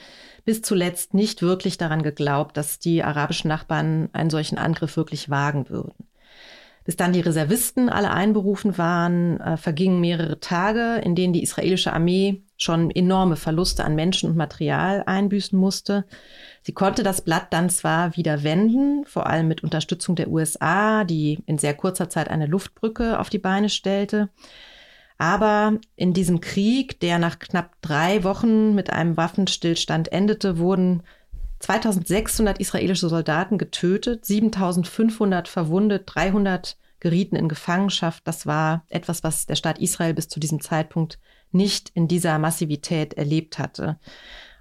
bis zuletzt nicht wirklich daran geglaubt, dass die arabischen Nachbarn einen solchen Angriff wirklich wagen würden. Bis dann die Reservisten alle einberufen waren, äh, vergingen mehrere Tage, in denen die israelische Armee schon enorme Verluste an Menschen und Material einbüßen musste. Sie konnte das Blatt dann zwar wieder wenden, vor allem mit Unterstützung der USA, die in sehr kurzer Zeit eine Luftbrücke auf die Beine stellte. Aber in diesem Krieg, der nach knapp drei Wochen mit einem Waffenstillstand endete, wurden 2600 israelische Soldaten getötet, 7500 verwundet, 300 gerieten in Gefangenschaft. Das war etwas, was der Staat Israel bis zu diesem Zeitpunkt nicht in dieser Massivität erlebt hatte.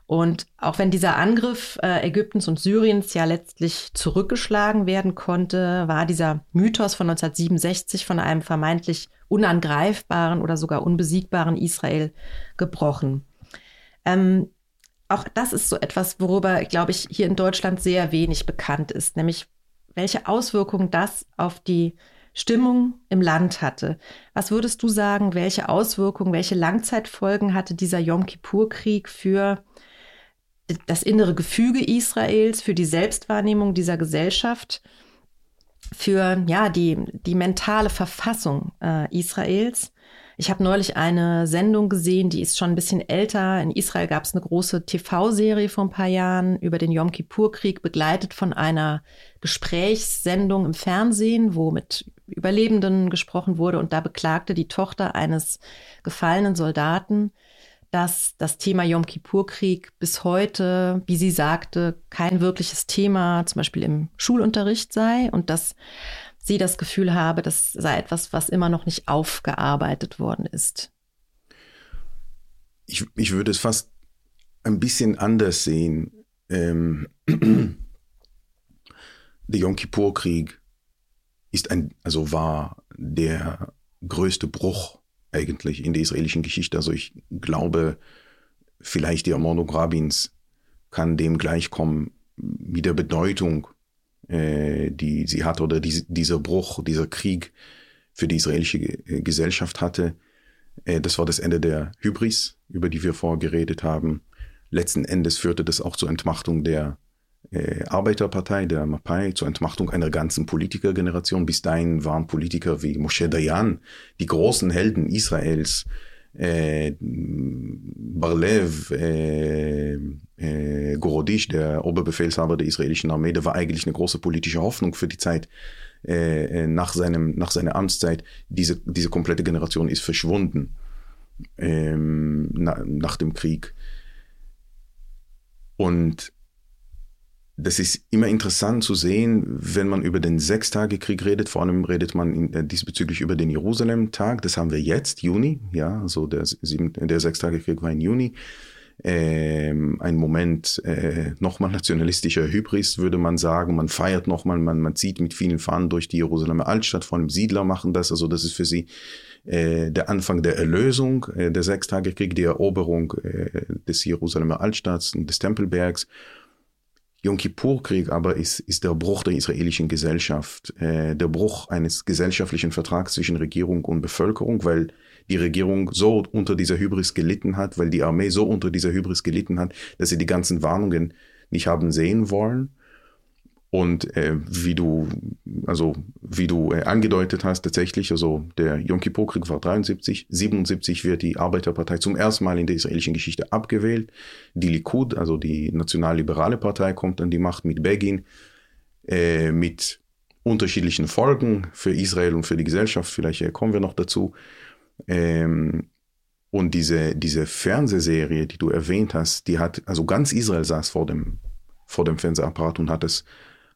Und auch wenn dieser Angriff äh, Ägyptens und Syriens ja letztlich zurückgeschlagen werden konnte, war dieser Mythos von 1967 von einem vermeintlich unangreifbaren oder sogar unbesiegbaren Israel gebrochen. Ähm, auch das ist so etwas, worüber, glaube ich, hier in Deutschland sehr wenig bekannt ist, nämlich welche Auswirkungen das auf die Stimmung im Land hatte. Was würdest du sagen, welche Auswirkungen, welche Langzeitfolgen hatte dieser Yom Kippur-Krieg für das innere Gefüge Israels, für die Selbstwahrnehmung dieser Gesellschaft, für ja, die, die mentale Verfassung äh, Israels? Ich habe neulich eine Sendung gesehen, die ist schon ein bisschen älter. In Israel gab es eine große TV-Serie vor ein paar Jahren über den Yom Kippur-Krieg, begleitet von einer Gesprächssendung im Fernsehen, wo mit Überlebenden gesprochen wurde. Und da beklagte die Tochter eines gefallenen Soldaten, dass das Thema Yom Kippur-Krieg bis heute, wie sie sagte, kein wirkliches Thema, zum Beispiel im Schulunterricht sei und dass sie das Gefühl habe, das sei etwas, was immer noch nicht aufgearbeitet worden ist. Ich, ich würde es fast ein bisschen anders sehen. Ähm, der Yom Kippur-Krieg ist ein, also war der größte Bruch eigentlich in der israelischen Geschichte. Also ich glaube, vielleicht die Ermordung Rabins kann dem gleichkommen mit der Bedeutung, äh, die sie hat oder die, dieser Bruch, dieser Krieg für die israelische äh, Gesellschaft hatte. Äh, das war das Ende der Hybris, über die wir vorher geredet haben. Letzten Endes führte das auch zur Entmachtung der äh, Arbeiterpartei, der Mapai, zur Entmachtung einer ganzen Politikergeneration. Bis dahin waren Politiker wie Moshe Dayan, die großen Helden Israels, Barlev, Gorodisch, der Oberbefehlshaber der israelischen Armee, der war eigentlich eine große politische Hoffnung für die Zeit nach, seinem, nach seiner Amtszeit. Diese, diese komplette Generation ist verschwunden na, nach dem Krieg. Und das ist immer interessant zu sehen, wenn man über den Sechstagekrieg redet. Vor allem redet man in, äh, diesbezüglich über den Jerusalem-Tag. Das haben wir jetzt, Juni. Ja, also der, der Sechstagekrieg war im Juni. Ähm, ein Moment äh, nochmal nationalistischer Hybris, würde man sagen. Man feiert nochmal, man, man zieht mit vielen Fahnen durch die Jerusalemer Altstadt. Vor allem Siedler machen das. Also das ist für sie äh, der Anfang der Erlösung, äh, der Sechstagekrieg, die Eroberung äh, des Jerusalemer Altstadts und des Tempelbergs. Yom Kippur-Krieg aber ist, ist der Bruch der israelischen Gesellschaft, äh, der Bruch eines gesellschaftlichen Vertrags zwischen Regierung und Bevölkerung, weil die Regierung so unter dieser Hybris gelitten hat, weil die Armee so unter dieser Hybris gelitten hat, dass sie die ganzen Warnungen nicht haben sehen wollen und äh, wie du, also wie du äh, angedeutet hast, tatsächlich, also der Yom Kippur-Krieg war 73, 77 wird die Arbeiterpartei zum ersten Mal in der israelischen Geschichte abgewählt. Die Likud, also die nationalliberale Partei, kommt an die Macht mit Begin, äh, mit unterschiedlichen Folgen für Israel und für die Gesellschaft. Vielleicht äh, kommen wir noch dazu. Ähm, und diese, diese Fernsehserie, die du erwähnt hast, die hat, also ganz Israel saß vor dem, vor dem Fernsehapparat und hat es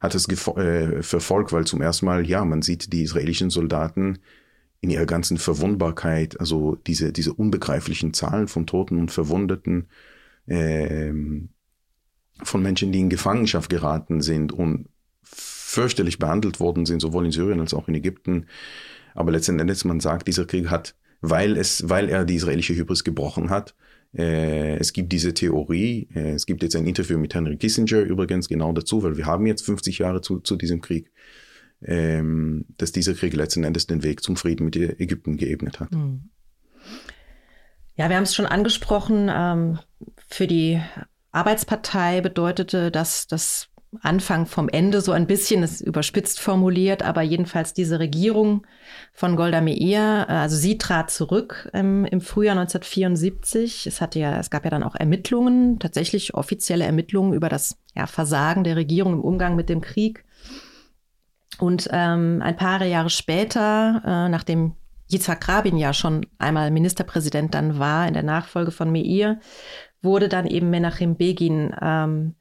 hat es äh, verfolgt, weil zum ersten Mal, ja, man sieht die israelischen Soldaten in ihrer ganzen Verwundbarkeit, also diese, diese unbegreiflichen Zahlen von Toten und Verwundeten, äh, von Menschen, die in Gefangenschaft geraten sind und fürchterlich behandelt worden sind, sowohl in Syrien als auch in Ägypten. Aber letzten Endes, man sagt, dieser Krieg hat, weil es, weil er die israelische Hybris gebrochen hat, es gibt diese Theorie, äh, es gibt jetzt ein Interview mit Henry Kissinger übrigens genau dazu, weil wir haben jetzt 50 Jahre zu, zu diesem Krieg, ähm, dass dieser Krieg letzten Endes den Weg zum Frieden mit Ägypten geebnet hat. Hm. Ja, wir haben es schon angesprochen. Ähm, für die Arbeitspartei bedeutete das das Anfang vom Ende so ein bisschen, ist überspitzt formuliert, aber jedenfalls diese Regierung von Golda Meir, äh, also sie trat zurück ähm, im Frühjahr 1974. Es hatte ja, es gab ja dann auch Ermittlungen, tatsächlich offizielle Ermittlungen über das ja, Versagen der Regierung im Umgang mit dem Krieg. Und ähm, ein paar Jahre später, äh, nachdem Yitzhak Rabin ja schon einmal Ministerpräsident dann war in der Nachfolge von Meir, wurde dann eben Menachem Begin ähm,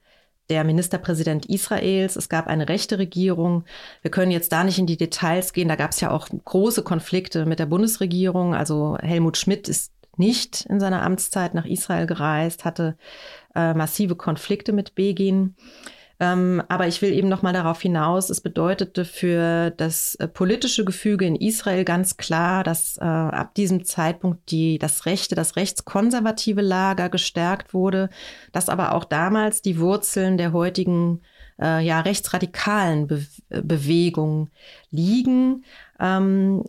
der Ministerpräsident Israels. Es gab eine rechte Regierung. Wir können jetzt da nicht in die Details gehen. Da gab es ja auch große Konflikte mit der Bundesregierung. Also Helmut Schmidt ist nicht in seiner Amtszeit nach Israel gereist, hatte äh, massive Konflikte mit Begin. Ähm, aber ich will eben noch mal darauf hinaus, es bedeutete für das äh, politische Gefüge in Israel ganz klar, dass äh, ab diesem Zeitpunkt die, das rechte, das rechtskonservative Lager gestärkt wurde, dass aber auch damals die Wurzeln der heutigen äh, ja, rechtsradikalen Be Bewegung liegen. Ähm,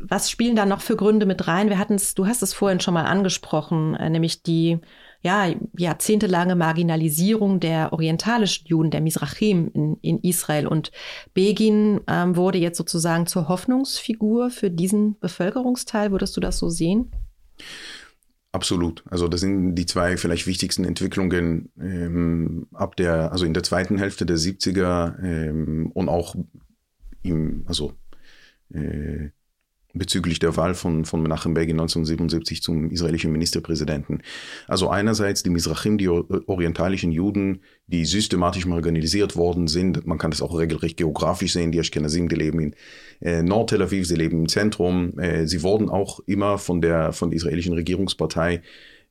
was spielen da noch für Gründe mit rein? Wir hatten es, du hast es vorhin schon mal angesprochen, äh, nämlich die ja, jahrzehntelange Marginalisierung der orientalischen Juden, der Mizrachim in, in Israel. Und Begin ähm, wurde jetzt sozusagen zur Hoffnungsfigur für diesen Bevölkerungsteil. Würdest du das so sehen? Absolut. Also das sind die zwei vielleicht wichtigsten Entwicklungen ähm, ab der, also in der zweiten Hälfte der 70er ähm, und auch im, also äh, bezüglich der Wahl von, von Menachem Begin 1977 zum israelischen Ministerpräsidenten. Also einerseits die Mizrachim, die orientalischen Juden, die systematisch marginalisiert worden sind. Man kann das auch regelrecht geografisch sehen. Die Ashkenazim, die leben in äh, Nord-Tel Aviv, sie leben im Zentrum. Äh, sie wurden auch immer von der, von der israelischen Regierungspartei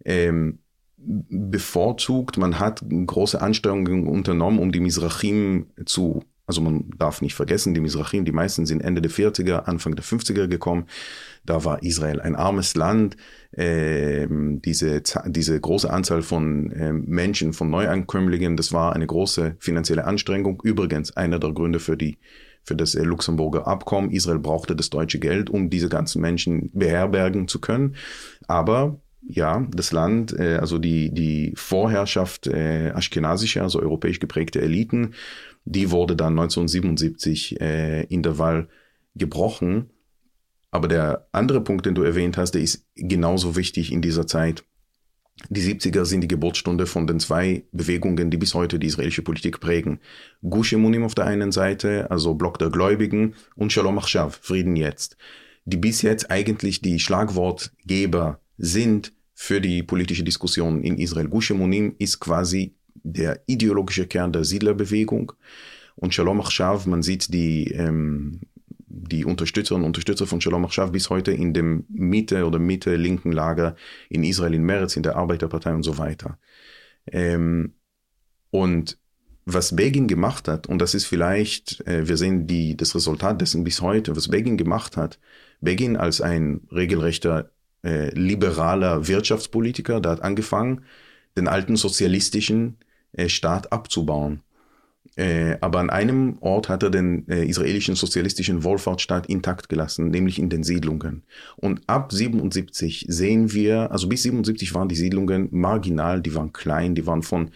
ähm, bevorzugt. Man hat große Anstrengungen unternommen, um die Mizrachim zu also man darf nicht vergessen, die Mizrachim, die meisten sind Ende der 40er, Anfang der 50er gekommen. Da war Israel ein armes Land. Ähm, diese, diese große Anzahl von ähm, Menschen, von Neuankömmlingen, das war eine große finanzielle Anstrengung. Übrigens einer der Gründe für die für das äh, Luxemburger Abkommen. Israel brauchte das deutsche Geld, um diese ganzen Menschen beherbergen zu können. Aber ja, das Land, äh, also die, die Vorherrschaft äh, aschkenasischer, also europäisch geprägte Eliten, die wurde dann 1977 äh, in der Wahl gebrochen. Aber der andere Punkt, den du erwähnt hast, der ist genauso wichtig in dieser Zeit. Die 70er sind die Geburtsstunde von den zwei Bewegungen, die bis heute die israelische Politik prägen. Gush Emunim auf der einen Seite, also Block der Gläubigen, und Shalom Achshav, Frieden jetzt, die bis jetzt eigentlich die Schlagwortgeber sind für die politische Diskussion in Israel. Gush Emunim ist quasi der ideologische Kern der Siedlerbewegung. Und Shalom Achshav, man sieht die, ähm, die Unterstützerinnen und Unterstützer von Shalom Achshav bis heute in dem Mitte oder Mitte linken Lager in Israel, in Meretz, in der Arbeiterpartei und so weiter. Ähm, und was Begin gemacht hat, und das ist vielleicht, äh, wir sehen die, das Resultat dessen bis heute, was Begin gemacht hat, Begin als ein regelrechter äh, liberaler Wirtschaftspolitiker, der hat angefangen, den alten sozialistischen äh, Staat abzubauen. Äh, aber an einem Ort hat er den äh, israelischen sozialistischen Wohlfahrtsstaat intakt gelassen, nämlich in den Siedlungen. Und ab 77 sehen wir, also bis 77 waren die Siedlungen marginal, die waren klein, die waren von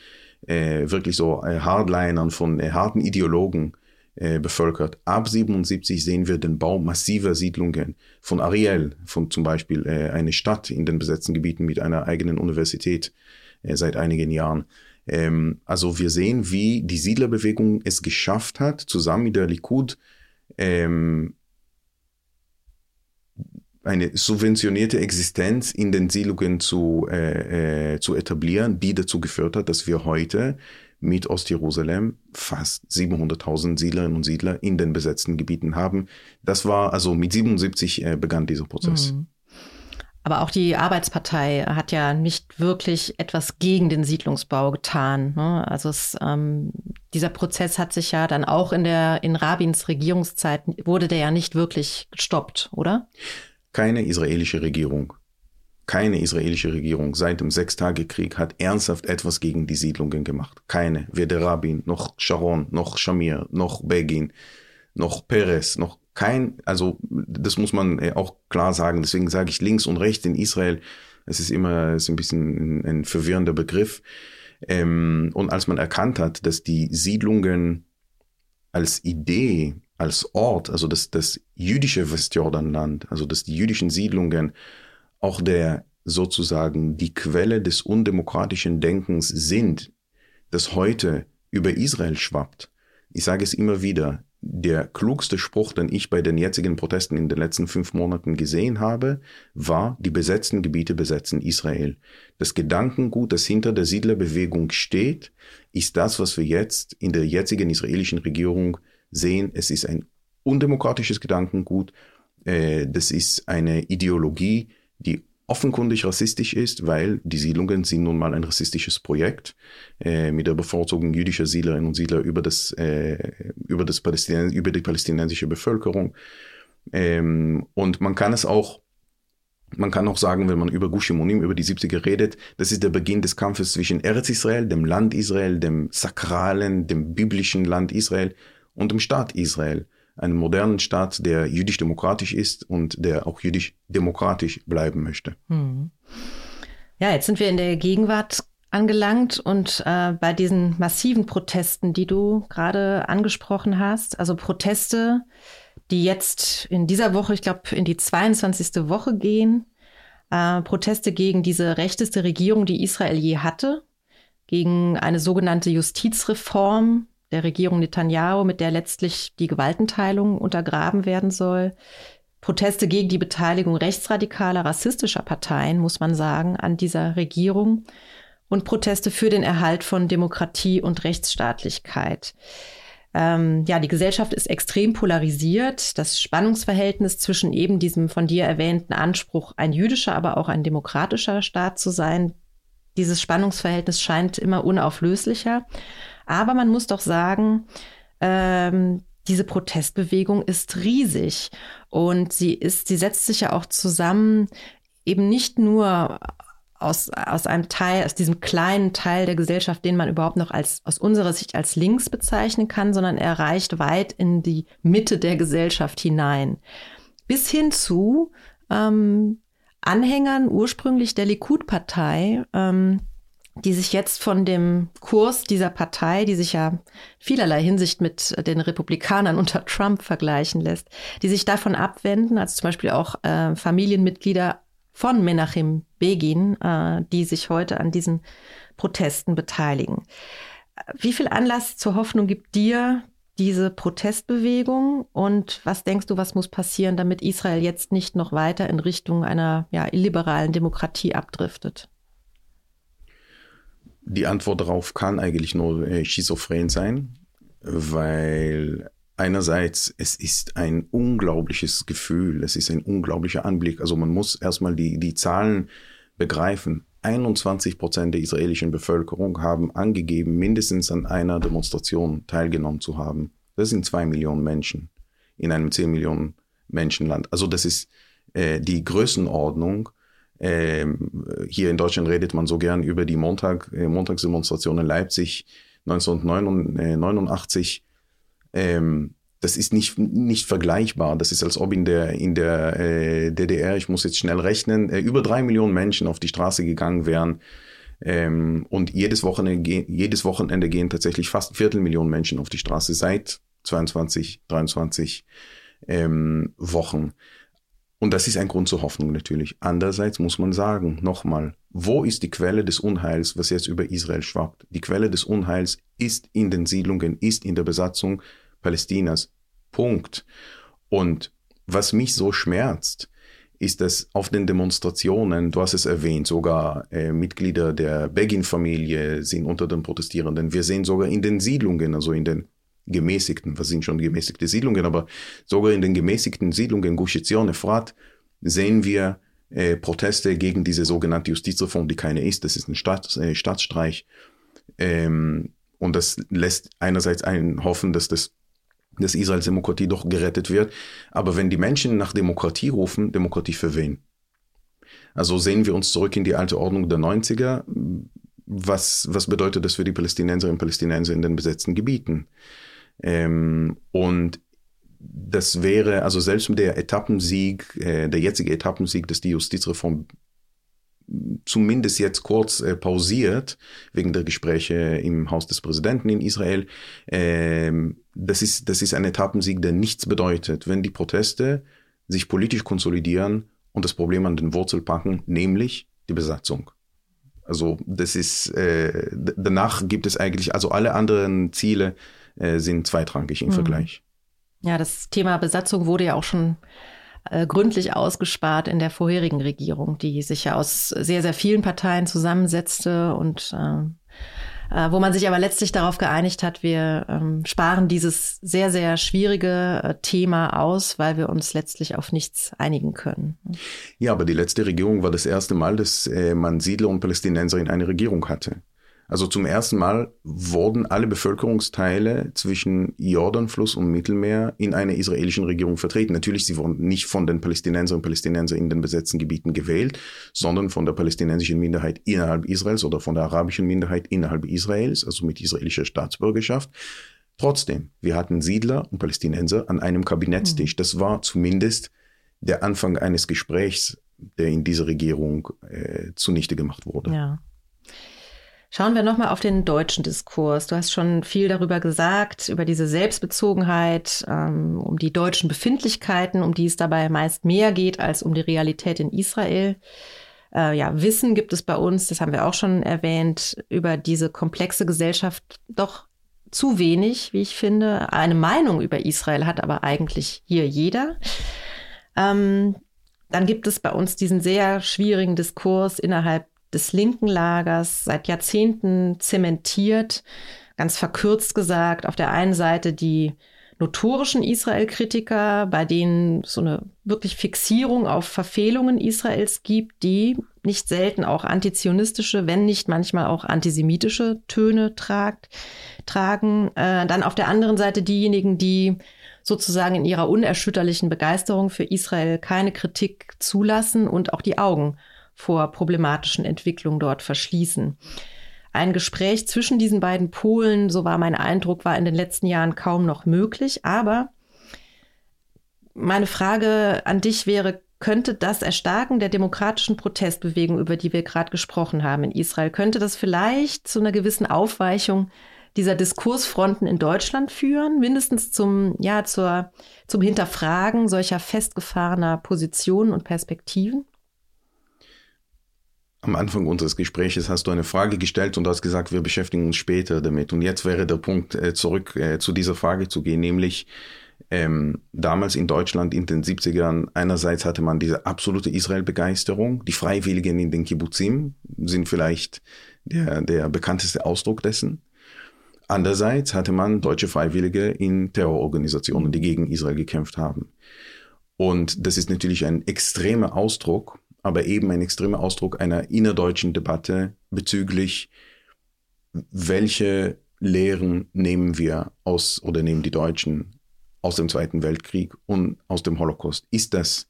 äh, wirklich so äh, Hardlinern, von äh, harten Ideologen äh, bevölkert. Ab 77 sehen wir den Bau massiver Siedlungen von Ariel, von zum Beispiel äh, eine Stadt in den besetzten Gebieten mit einer eigenen Universität äh, seit einigen Jahren. Ähm, also wir sehen, wie die Siedlerbewegung es geschafft hat, zusammen mit der Likud ähm, eine subventionierte Existenz in den Siedlungen zu, äh, äh, zu etablieren, die dazu geführt hat, dass wir heute mit Ostjerusalem fast 700.000 Siedlerinnen und Siedler in den besetzten Gebieten haben. Das war also mit 77 äh, begann dieser Prozess. Mhm. Aber auch die Arbeitspartei hat ja nicht wirklich etwas gegen den Siedlungsbau getan. Ne? Also es, ähm, dieser Prozess hat sich ja dann auch in der in Rabins Regierungszeit wurde der ja nicht wirklich gestoppt, oder? Keine israelische Regierung, keine israelische Regierung seit dem Sechstagekrieg hat ernsthaft etwas gegen die Siedlungen gemacht. Keine, weder Rabin noch Sharon noch Shamir noch Begin noch Perez noch kein, also das muss man äh, auch klar sagen, deswegen sage ich links und rechts in Israel, es ist immer ist ein bisschen ein, ein verwirrender Begriff. Ähm, und als man erkannt hat, dass die Siedlungen als Idee, als Ort, also das, das jüdische Westjordanland, also dass die jüdischen Siedlungen auch der sozusagen die Quelle des undemokratischen Denkens sind, das heute über Israel schwappt. Ich sage es immer wieder, der klugste Spruch, den ich bei den jetzigen Protesten in den letzten fünf Monaten gesehen habe, war, die besetzten Gebiete besetzen Israel. Das Gedankengut, das hinter der Siedlerbewegung steht, ist das, was wir jetzt in der jetzigen israelischen Regierung sehen. Es ist ein undemokratisches Gedankengut. Äh, das ist eine Ideologie, die offenkundig rassistisch ist, weil die Siedlungen sind nun mal ein rassistisches Projekt äh, mit der Bevorzugung jüdischer Siedlerinnen und Siedler über das äh, über das Palästinens über die palästinensische Bevölkerung. Ähm, und man kann es auch man kann auch sagen, wenn man über Gush Emunim, über die 70er redet, das ist der Beginn des Kampfes zwischen Eretz Israel, dem Land Israel, dem sakralen, dem biblischen Land Israel und dem Staat Israel einen modernen Staat, der jüdisch-demokratisch ist und der auch jüdisch-demokratisch bleiben möchte. Hm. Ja, jetzt sind wir in der Gegenwart angelangt und äh, bei diesen massiven Protesten, die du gerade angesprochen hast, also Proteste, die jetzt in dieser Woche, ich glaube, in die 22. Woche gehen, äh, Proteste gegen diese rechteste Regierung, die Israel je hatte, gegen eine sogenannte Justizreform der Regierung Netanyahu, mit der letztlich die Gewaltenteilung untergraben werden soll. Proteste gegen die Beteiligung rechtsradikaler, rassistischer Parteien, muss man sagen, an dieser Regierung und Proteste für den Erhalt von Demokratie und Rechtsstaatlichkeit. Ähm, ja, die Gesellschaft ist extrem polarisiert. Das Spannungsverhältnis zwischen eben diesem von dir erwähnten Anspruch, ein jüdischer, aber auch ein demokratischer Staat zu sein, dieses Spannungsverhältnis scheint immer unauflöslicher. Aber man muss doch sagen, ähm, diese Protestbewegung ist riesig und sie ist, sie setzt sich ja auch zusammen eben nicht nur aus, aus einem Teil, aus diesem kleinen Teil der Gesellschaft, den man überhaupt noch als, aus unserer Sicht als links bezeichnen kann, sondern er reicht weit in die Mitte der Gesellschaft hinein. Bis hin zu ähm, Anhängern ursprünglich der Likud-Partei, ähm, die sich jetzt von dem Kurs dieser Partei, die sich ja vielerlei Hinsicht mit den Republikanern unter Trump vergleichen lässt, die sich davon abwenden, also zum Beispiel auch äh, Familienmitglieder von Menachem Begin, äh, die sich heute an diesen Protesten beteiligen. Wie viel Anlass zur Hoffnung gibt dir diese Protestbewegung und was denkst du, was muss passieren, damit Israel jetzt nicht noch weiter in Richtung einer ja, illiberalen Demokratie abdriftet? Die Antwort darauf kann eigentlich nur äh, schizophren sein, weil einerseits es ist ein unglaubliches Gefühl, es ist ein unglaublicher Anblick. Also man muss erstmal die, die Zahlen begreifen. 21 Prozent der israelischen Bevölkerung haben angegeben, mindestens an einer Demonstration teilgenommen zu haben. Das sind zwei Millionen Menschen in einem 10 Millionen Menschenland. Also das ist äh, die Größenordnung ähm, hier in Deutschland redet man so gern über die Montag, äh, Montagsdemonstration in Leipzig 1989. Ähm, das ist nicht, nicht vergleichbar. Das ist, als ob in der, in der äh, DDR, ich muss jetzt schnell rechnen, äh, über drei Millionen Menschen auf die Straße gegangen wären. Ähm, und jedes Wochenende, jedes Wochenende gehen tatsächlich fast Viertelmillion Menschen auf die Straße seit 22, 23 ähm, Wochen. Und das ist ein Grund zur Hoffnung natürlich. Andererseits muss man sagen, nochmal, wo ist die Quelle des Unheils, was jetzt über Israel schwappt? Die Quelle des Unheils ist in den Siedlungen, ist in der Besatzung Palästinas. Punkt. Und was mich so schmerzt, ist, dass auf den Demonstrationen, du hast es erwähnt, sogar äh, Mitglieder der Begin-Familie sind unter den Protestierenden. Wir sehen sogar in den Siedlungen, also in den gemäßigten, was sind schon gemäßigte Siedlungen, aber sogar in den gemäßigten Siedlungen Gush Etzion, Efrat, sehen wir äh, Proteste gegen diese sogenannte Justizreform, die keine ist. Das ist ein Staat, äh, Staatsstreich. Ähm, und das lässt einerseits einen hoffen, dass das dass Israels Demokratie doch gerettet wird. Aber wenn die Menschen nach Demokratie rufen, Demokratie für wen? Also sehen wir uns zurück in die alte Ordnung der 90er. Was, was bedeutet das für die Palästinenserinnen und Palästinenser in den besetzten Gebieten? Ähm, und das wäre, also selbst mit der Etappensieg, äh, der jetzige Etappensieg, dass die Justizreform zumindest jetzt kurz äh, pausiert wegen der Gespräche im Haus des Präsidenten in Israel. Ähm, das, ist, das ist ein Etappensieg, der nichts bedeutet, wenn die Proteste sich politisch konsolidieren und das Problem an den Wurzel packen, nämlich die Besatzung. Also das ist, äh, danach gibt es eigentlich, also alle anderen Ziele äh, sind zweitrangig im mhm. Vergleich. Ja, das Thema Besatzung wurde ja auch schon äh, gründlich ausgespart in der vorherigen Regierung, die sich ja aus sehr, sehr vielen Parteien zusammensetzte und äh, äh, wo man sich aber letztlich darauf geeinigt hat, wir ähm, sparen dieses sehr, sehr schwierige äh, Thema aus, weil wir uns letztlich auf nichts einigen können. Ja, aber die letzte Regierung war das erste Mal, dass äh, man Siedler und Palästinenser in eine Regierung hatte. Also zum ersten Mal wurden alle Bevölkerungsteile zwischen Jordanfluss und Mittelmeer in einer israelischen Regierung vertreten. Natürlich, sie wurden nicht von den Palästinensern und Palästinenser in den besetzten Gebieten gewählt, sondern von der palästinensischen Minderheit innerhalb Israels oder von der arabischen Minderheit innerhalb Israels, also mit israelischer Staatsbürgerschaft. Trotzdem, wir hatten Siedler und Palästinenser an einem Kabinettstisch. Mhm. Das war zumindest der Anfang eines Gesprächs der in dieser Regierung äh, zunichte gemacht wurde. Ja. Schauen wir nochmal auf den deutschen Diskurs. Du hast schon viel darüber gesagt, über diese Selbstbezogenheit, ähm, um die deutschen Befindlichkeiten, um die es dabei meist mehr geht als um die Realität in Israel. Äh, ja, Wissen gibt es bei uns, das haben wir auch schon erwähnt, über diese komplexe Gesellschaft doch zu wenig, wie ich finde. Eine Meinung über Israel hat aber eigentlich hier jeder. Ähm, dann gibt es bei uns diesen sehr schwierigen Diskurs innerhalb des linken Lagers seit Jahrzehnten zementiert, ganz verkürzt gesagt, auf der einen Seite die notorischen Israel-Kritiker, bei denen so eine wirklich Fixierung auf Verfehlungen Israels gibt, die nicht selten auch antizionistische, wenn nicht manchmal auch antisemitische Töne tragt, tragen. Äh, dann auf der anderen Seite diejenigen, die sozusagen in ihrer unerschütterlichen Begeisterung für Israel keine Kritik zulassen und auch die Augen vor problematischen Entwicklungen dort verschließen. Ein Gespräch zwischen diesen beiden Polen, so war mein Eindruck, war in den letzten Jahren kaum noch möglich. Aber meine Frage an dich wäre, könnte das Erstarken der demokratischen Protestbewegung, über die wir gerade gesprochen haben in Israel, könnte das vielleicht zu einer gewissen Aufweichung dieser Diskursfronten in Deutschland führen, mindestens zum, ja, zur, zum Hinterfragen solcher festgefahrener Positionen und Perspektiven? Am Anfang unseres Gespräches hast du eine Frage gestellt und hast gesagt, wir beschäftigen uns später damit. Und jetzt wäre der Punkt, äh, zurück äh, zu dieser Frage zu gehen, nämlich ähm, damals in Deutschland in den 70ern, einerseits hatte man diese absolute Israel-Begeisterung. Die Freiwilligen in den Kibbutzim sind vielleicht der, der bekannteste Ausdruck dessen. Andererseits hatte man deutsche Freiwillige in Terrororganisationen, die gegen Israel gekämpft haben. Und das ist natürlich ein extremer Ausdruck aber eben ein extremer Ausdruck einer innerdeutschen Debatte bezüglich, welche Lehren nehmen wir aus oder nehmen die Deutschen aus dem Zweiten Weltkrieg und aus dem Holocaust? Ist das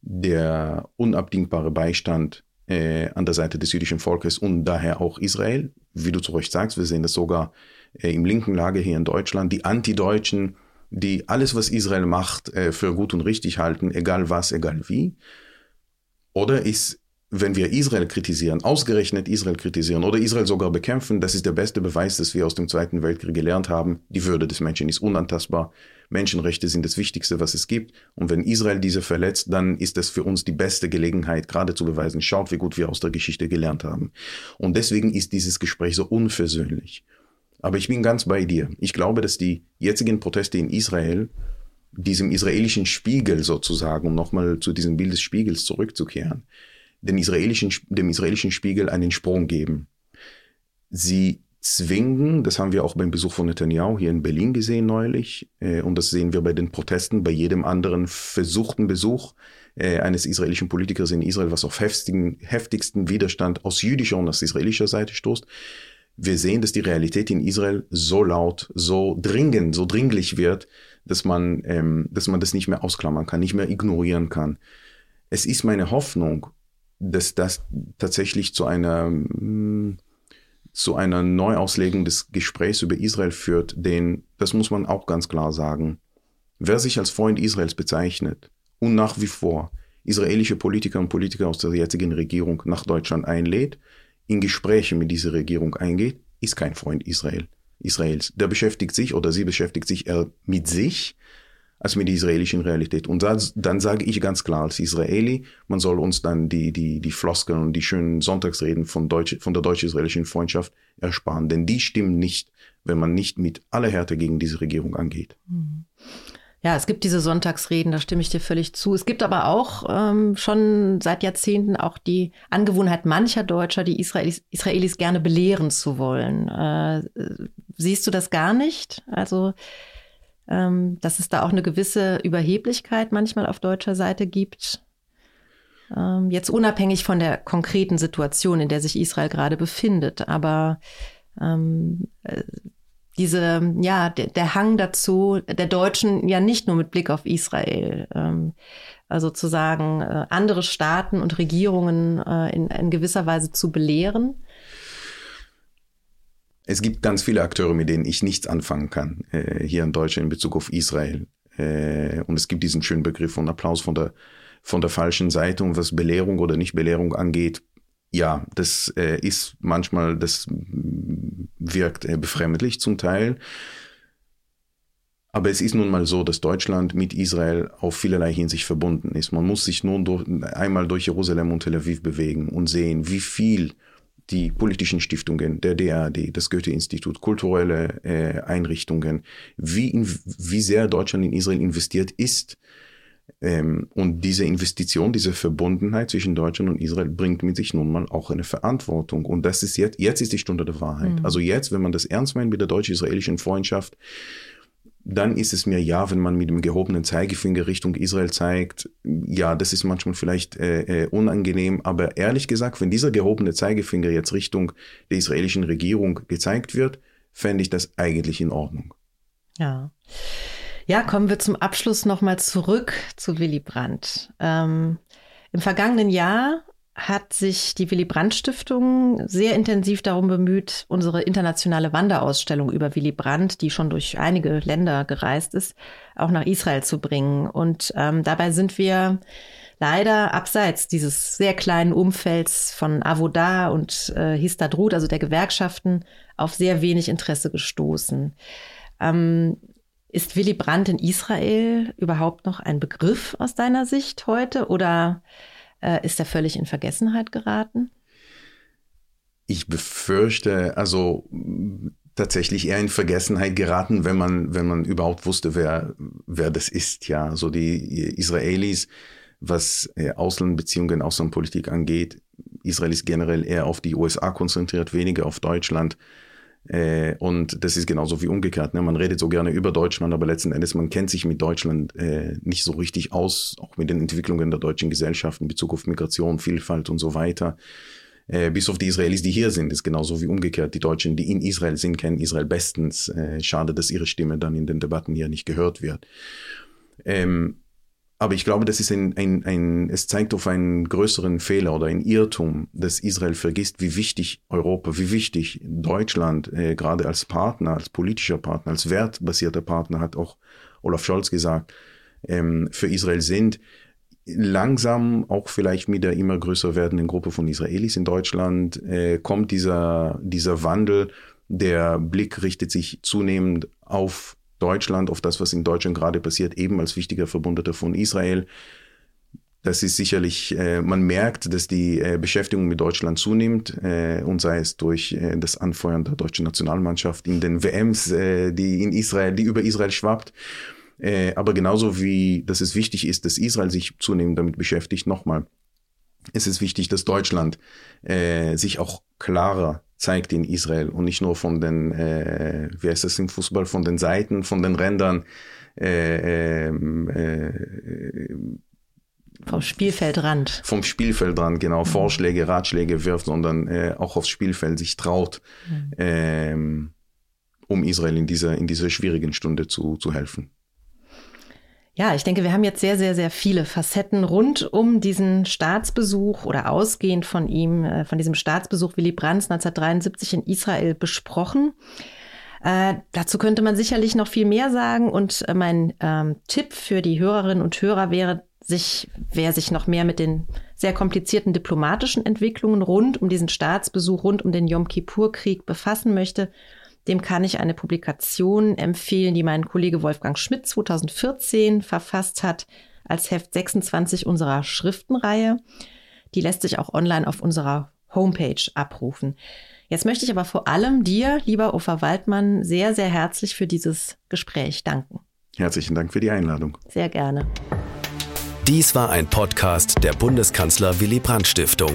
der unabdingbare Beistand äh, an der Seite des jüdischen Volkes und daher auch Israel? Wie du zu Recht sagst, wir sehen das sogar äh, im linken Lager hier in Deutschland. Die Antideutschen, die alles, was Israel macht, äh, für gut und richtig halten, egal was, egal wie. Oder ist, wenn wir Israel kritisieren, ausgerechnet Israel kritisieren oder Israel sogar bekämpfen, das ist der beste Beweis, dass wir aus dem Zweiten Weltkrieg gelernt haben. Die Würde des Menschen ist unantastbar. Menschenrechte sind das Wichtigste, was es gibt. Und wenn Israel diese verletzt, dann ist das für uns die beste Gelegenheit, gerade zu beweisen, schaut, wie gut wir aus der Geschichte gelernt haben. Und deswegen ist dieses Gespräch so unversöhnlich. Aber ich bin ganz bei dir. Ich glaube, dass die jetzigen Proteste in Israel diesem israelischen Spiegel sozusagen, um nochmal zu diesem Bild des Spiegels zurückzukehren, den israelischen, dem israelischen Spiegel einen Sprung geben. Sie zwingen, das haben wir auch beim Besuch von Netanyahu hier in Berlin gesehen neulich, äh, und das sehen wir bei den Protesten, bei jedem anderen versuchten Besuch äh, eines israelischen Politikers in Israel, was auf heftigen, heftigsten Widerstand aus jüdischer und aus israelischer Seite stoßt. Wir sehen, dass die Realität in Israel so laut, so dringend, so dringlich wird, dass man, ähm, dass man das nicht mehr ausklammern kann, nicht mehr ignorieren kann. Es ist meine Hoffnung, dass das tatsächlich zu einer, mh, mm, zu einer Neuauslegung des Gesprächs über Israel führt, denn das muss man auch ganz klar sagen. Wer sich als Freund Israels bezeichnet und nach wie vor israelische Politiker und Politiker aus der jetzigen Regierung nach Deutschland einlädt, in Gespräche mit dieser Regierung eingeht, ist kein Freund Israel. Israels. Der beschäftigt sich oder sie beschäftigt sich eher mit sich als mit der israelischen Realität. Und das, dann sage ich ganz klar als Israeli, man soll uns dann die, die, die Floskeln und die schönen Sonntagsreden von, Deutsch, von der deutsch-israelischen Freundschaft ersparen. Denn die stimmen nicht, wenn man nicht mit aller Härte gegen diese Regierung angeht. Mhm. Ja, es gibt diese Sonntagsreden, da stimme ich dir völlig zu. Es gibt aber auch ähm, schon seit Jahrzehnten auch die Angewohnheit mancher Deutscher, die Israelis, Israelis gerne belehren zu wollen. Äh, siehst du das gar nicht? Also, ähm, dass es da auch eine gewisse Überheblichkeit manchmal auf deutscher Seite gibt? Ähm, jetzt unabhängig von der konkreten Situation, in der sich Israel gerade befindet, aber ähm, äh, diese, ja, der, der, Hang dazu, der Deutschen ja nicht nur mit Blick auf Israel, ähm, also zu sagen, äh, andere Staaten und Regierungen äh, in, in gewisser Weise zu belehren. Es gibt ganz viele Akteure, mit denen ich nichts anfangen kann, äh, hier in Deutschland in Bezug auf Israel. Äh, und es gibt diesen schönen Begriff von Applaus von der von der falschen Seite und was Belehrung oder Nicht-Belehrung angeht, ja, das äh, ist manchmal, das wirkt äh, befremdlich zum Teil. Aber es ist nun mal so, dass Deutschland mit Israel auf vielerlei Hinsicht verbunden ist. Man muss sich nun durch, einmal durch Jerusalem und Tel Aviv bewegen und sehen, wie viel die politischen Stiftungen, der DRD, das Goethe-Institut, kulturelle äh, Einrichtungen, wie, in, wie sehr Deutschland in Israel investiert ist. Ähm, und diese Investition, diese Verbundenheit zwischen Deutschland und Israel bringt mit sich nun mal auch eine Verantwortung. Und das ist jetzt, jetzt ist die Stunde der Wahrheit. Mhm. Also jetzt, wenn man das ernst meint mit der deutsch-israelischen Freundschaft, dann ist es mir ja, wenn man mit dem gehobenen Zeigefinger Richtung Israel zeigt, ja, das ist manchmal vielleicht äh, äh, unangenehm, aber ehrlich gesagt, wenn dieser gehobene Zeigefinger jetzt Richtung der israelischen Regierung gezeigt wird, fände ich das eigentlich in Ordnung. Ja. Ja, kommen wir zum Abschluss nochmal zurück zu Willy Brandt. Ähm, Im vergangenen Jahr hat sich die Willy Brandt Stiftung sehr intensiv darum bemüht, unsere internationale Wanderausstellung über Willy Brandt, die schon durch einige Länder gereist ist, auch nach Israel zu bringen. Und ähm, dabei sind wir leider abseits dieses sehr kleinen Umfelds von Avoda und äh, Histadrut, also der Gewerkschaften, auf sehr wenig Interesse gestoßen. Ähm, ist Willy Brandt in Israel überhaupt noch ein Begriff aus deiner Sicht heute oder äh, ist er völlig in Vergessenheit geraten? Ich befürchte, also tatsächlich eher in Vergessenheit geraten, wenn man, wenn man überhaupt wusste, wer, wer das ist. Ja, so die Israelis, was äh, Auslandbeziehungen, Außenpolitik angeht, Israel ist generell eher auf die USA konzentriert, weniger auf Deutschland. Äh, und das ist genauso wie umgekehrt. Ne? Man redet so gerne über Deutschland, aber letzten Endes, man kennt sich mit Deutschland äh, nicht so richtig aus, auch mit den Entwicklungen der deutschen Gesellschaft in Bezug auf Migration, Vielfalt und so weiter. Äh, bis auf die Israelis, die hier sind, ist genauso wie umgekehrt. Die Deutschen, die in Israel sind, kennen Israel bestens. Äh, schade, dass ihre Stimme dann in den Debatten hier nicht gehört wird. Ähm, aber ich glaube, das ist ein, ein, ein, es zeigt auf einen größeren Fehler oder ein Irrtum, dass Israel vergisst, wie wichtig Europa, wie wichtig Deutschland äh, gerade als Partner, als politischer Partner, als wertbasierter Partner, hat auch Olaf Scholz gesagt, ähm, für Israel sind. Langsam, auch vielleicht mit der immer größer werdenden Gruppe von Israelis in Deutschland, äh, kommt dieser, dieser Wandel. Der Blick richtet sich zunehmend auf Deutschland, auf das, was in Deutschland gerade passiert, eben als wichtiger Verbündeter von Israel. Das ist sicherlich, äh, man merkt, dass die äh, Beschäftigung mit Deutschland zunimmt äh, und sei es durch äh, das Anfeuern der deutschen Nationalmannschaft in den WMs, äh, die in Israel, die über Israel schwappt. Äh, aber genauso wie, dass es wichtig ist, dass Israel sich zunehmend damit beschäftigt, nochmal, es ist wichtig, dass Deutschland sich auch klarer zeigt in Israel und nicht nur von den, äh, wie heißt das im Fußball, von den Seiten, von den Rändern. Äh, ähm, äh, vom Spielfeldrand. Vom Spielfeldrand, genau, mhm. Vorschläge, Ratschläge wirft, sondern äh, auch aufs Spielfeld sich traut, mhm. ähm, um Israel in dieser, in dieser schwierigen Stunde zu, zu helfen. Ja, ich denke, wir haben jetzt sehr, sehr, sehr viele Facetten rund um diesen Staatsbesuch oder ausgehend von ihm, äh, von diesem Staatsbesuch Willy Brandt 1973 in Israel besprochen. Äh, dazu könnte man sicherlich noch viel mehr sagen und äh, mein ähm, Tipp für die Hörerinnen und Hörer wäre, sich, wer sich noch mehr mit den sehr komplizierten diplomatischen Entwicklungen rund um diesen Staatsbesuch, rund um den Yom Kippur-Krieg befassen möchte, dem kann ich eine Publikation empfehlen, die mein Kollege Wolfgang Schmidt 2014 verfasst hat als Heft 26 unserer Schriftenreihe. Die lässt sich auch online auf unserer Homepage abrufen. Jetzt möchte ich aber vor allem dir, lieber Ufa Waldmann, sehr, sehr herzlich für dieses Gespräch danken. Herzlichen Dank für die Einladung. Sehr gerne. Dies war ein Podcast der Bundeskanzler Willy Brandt Stiftung.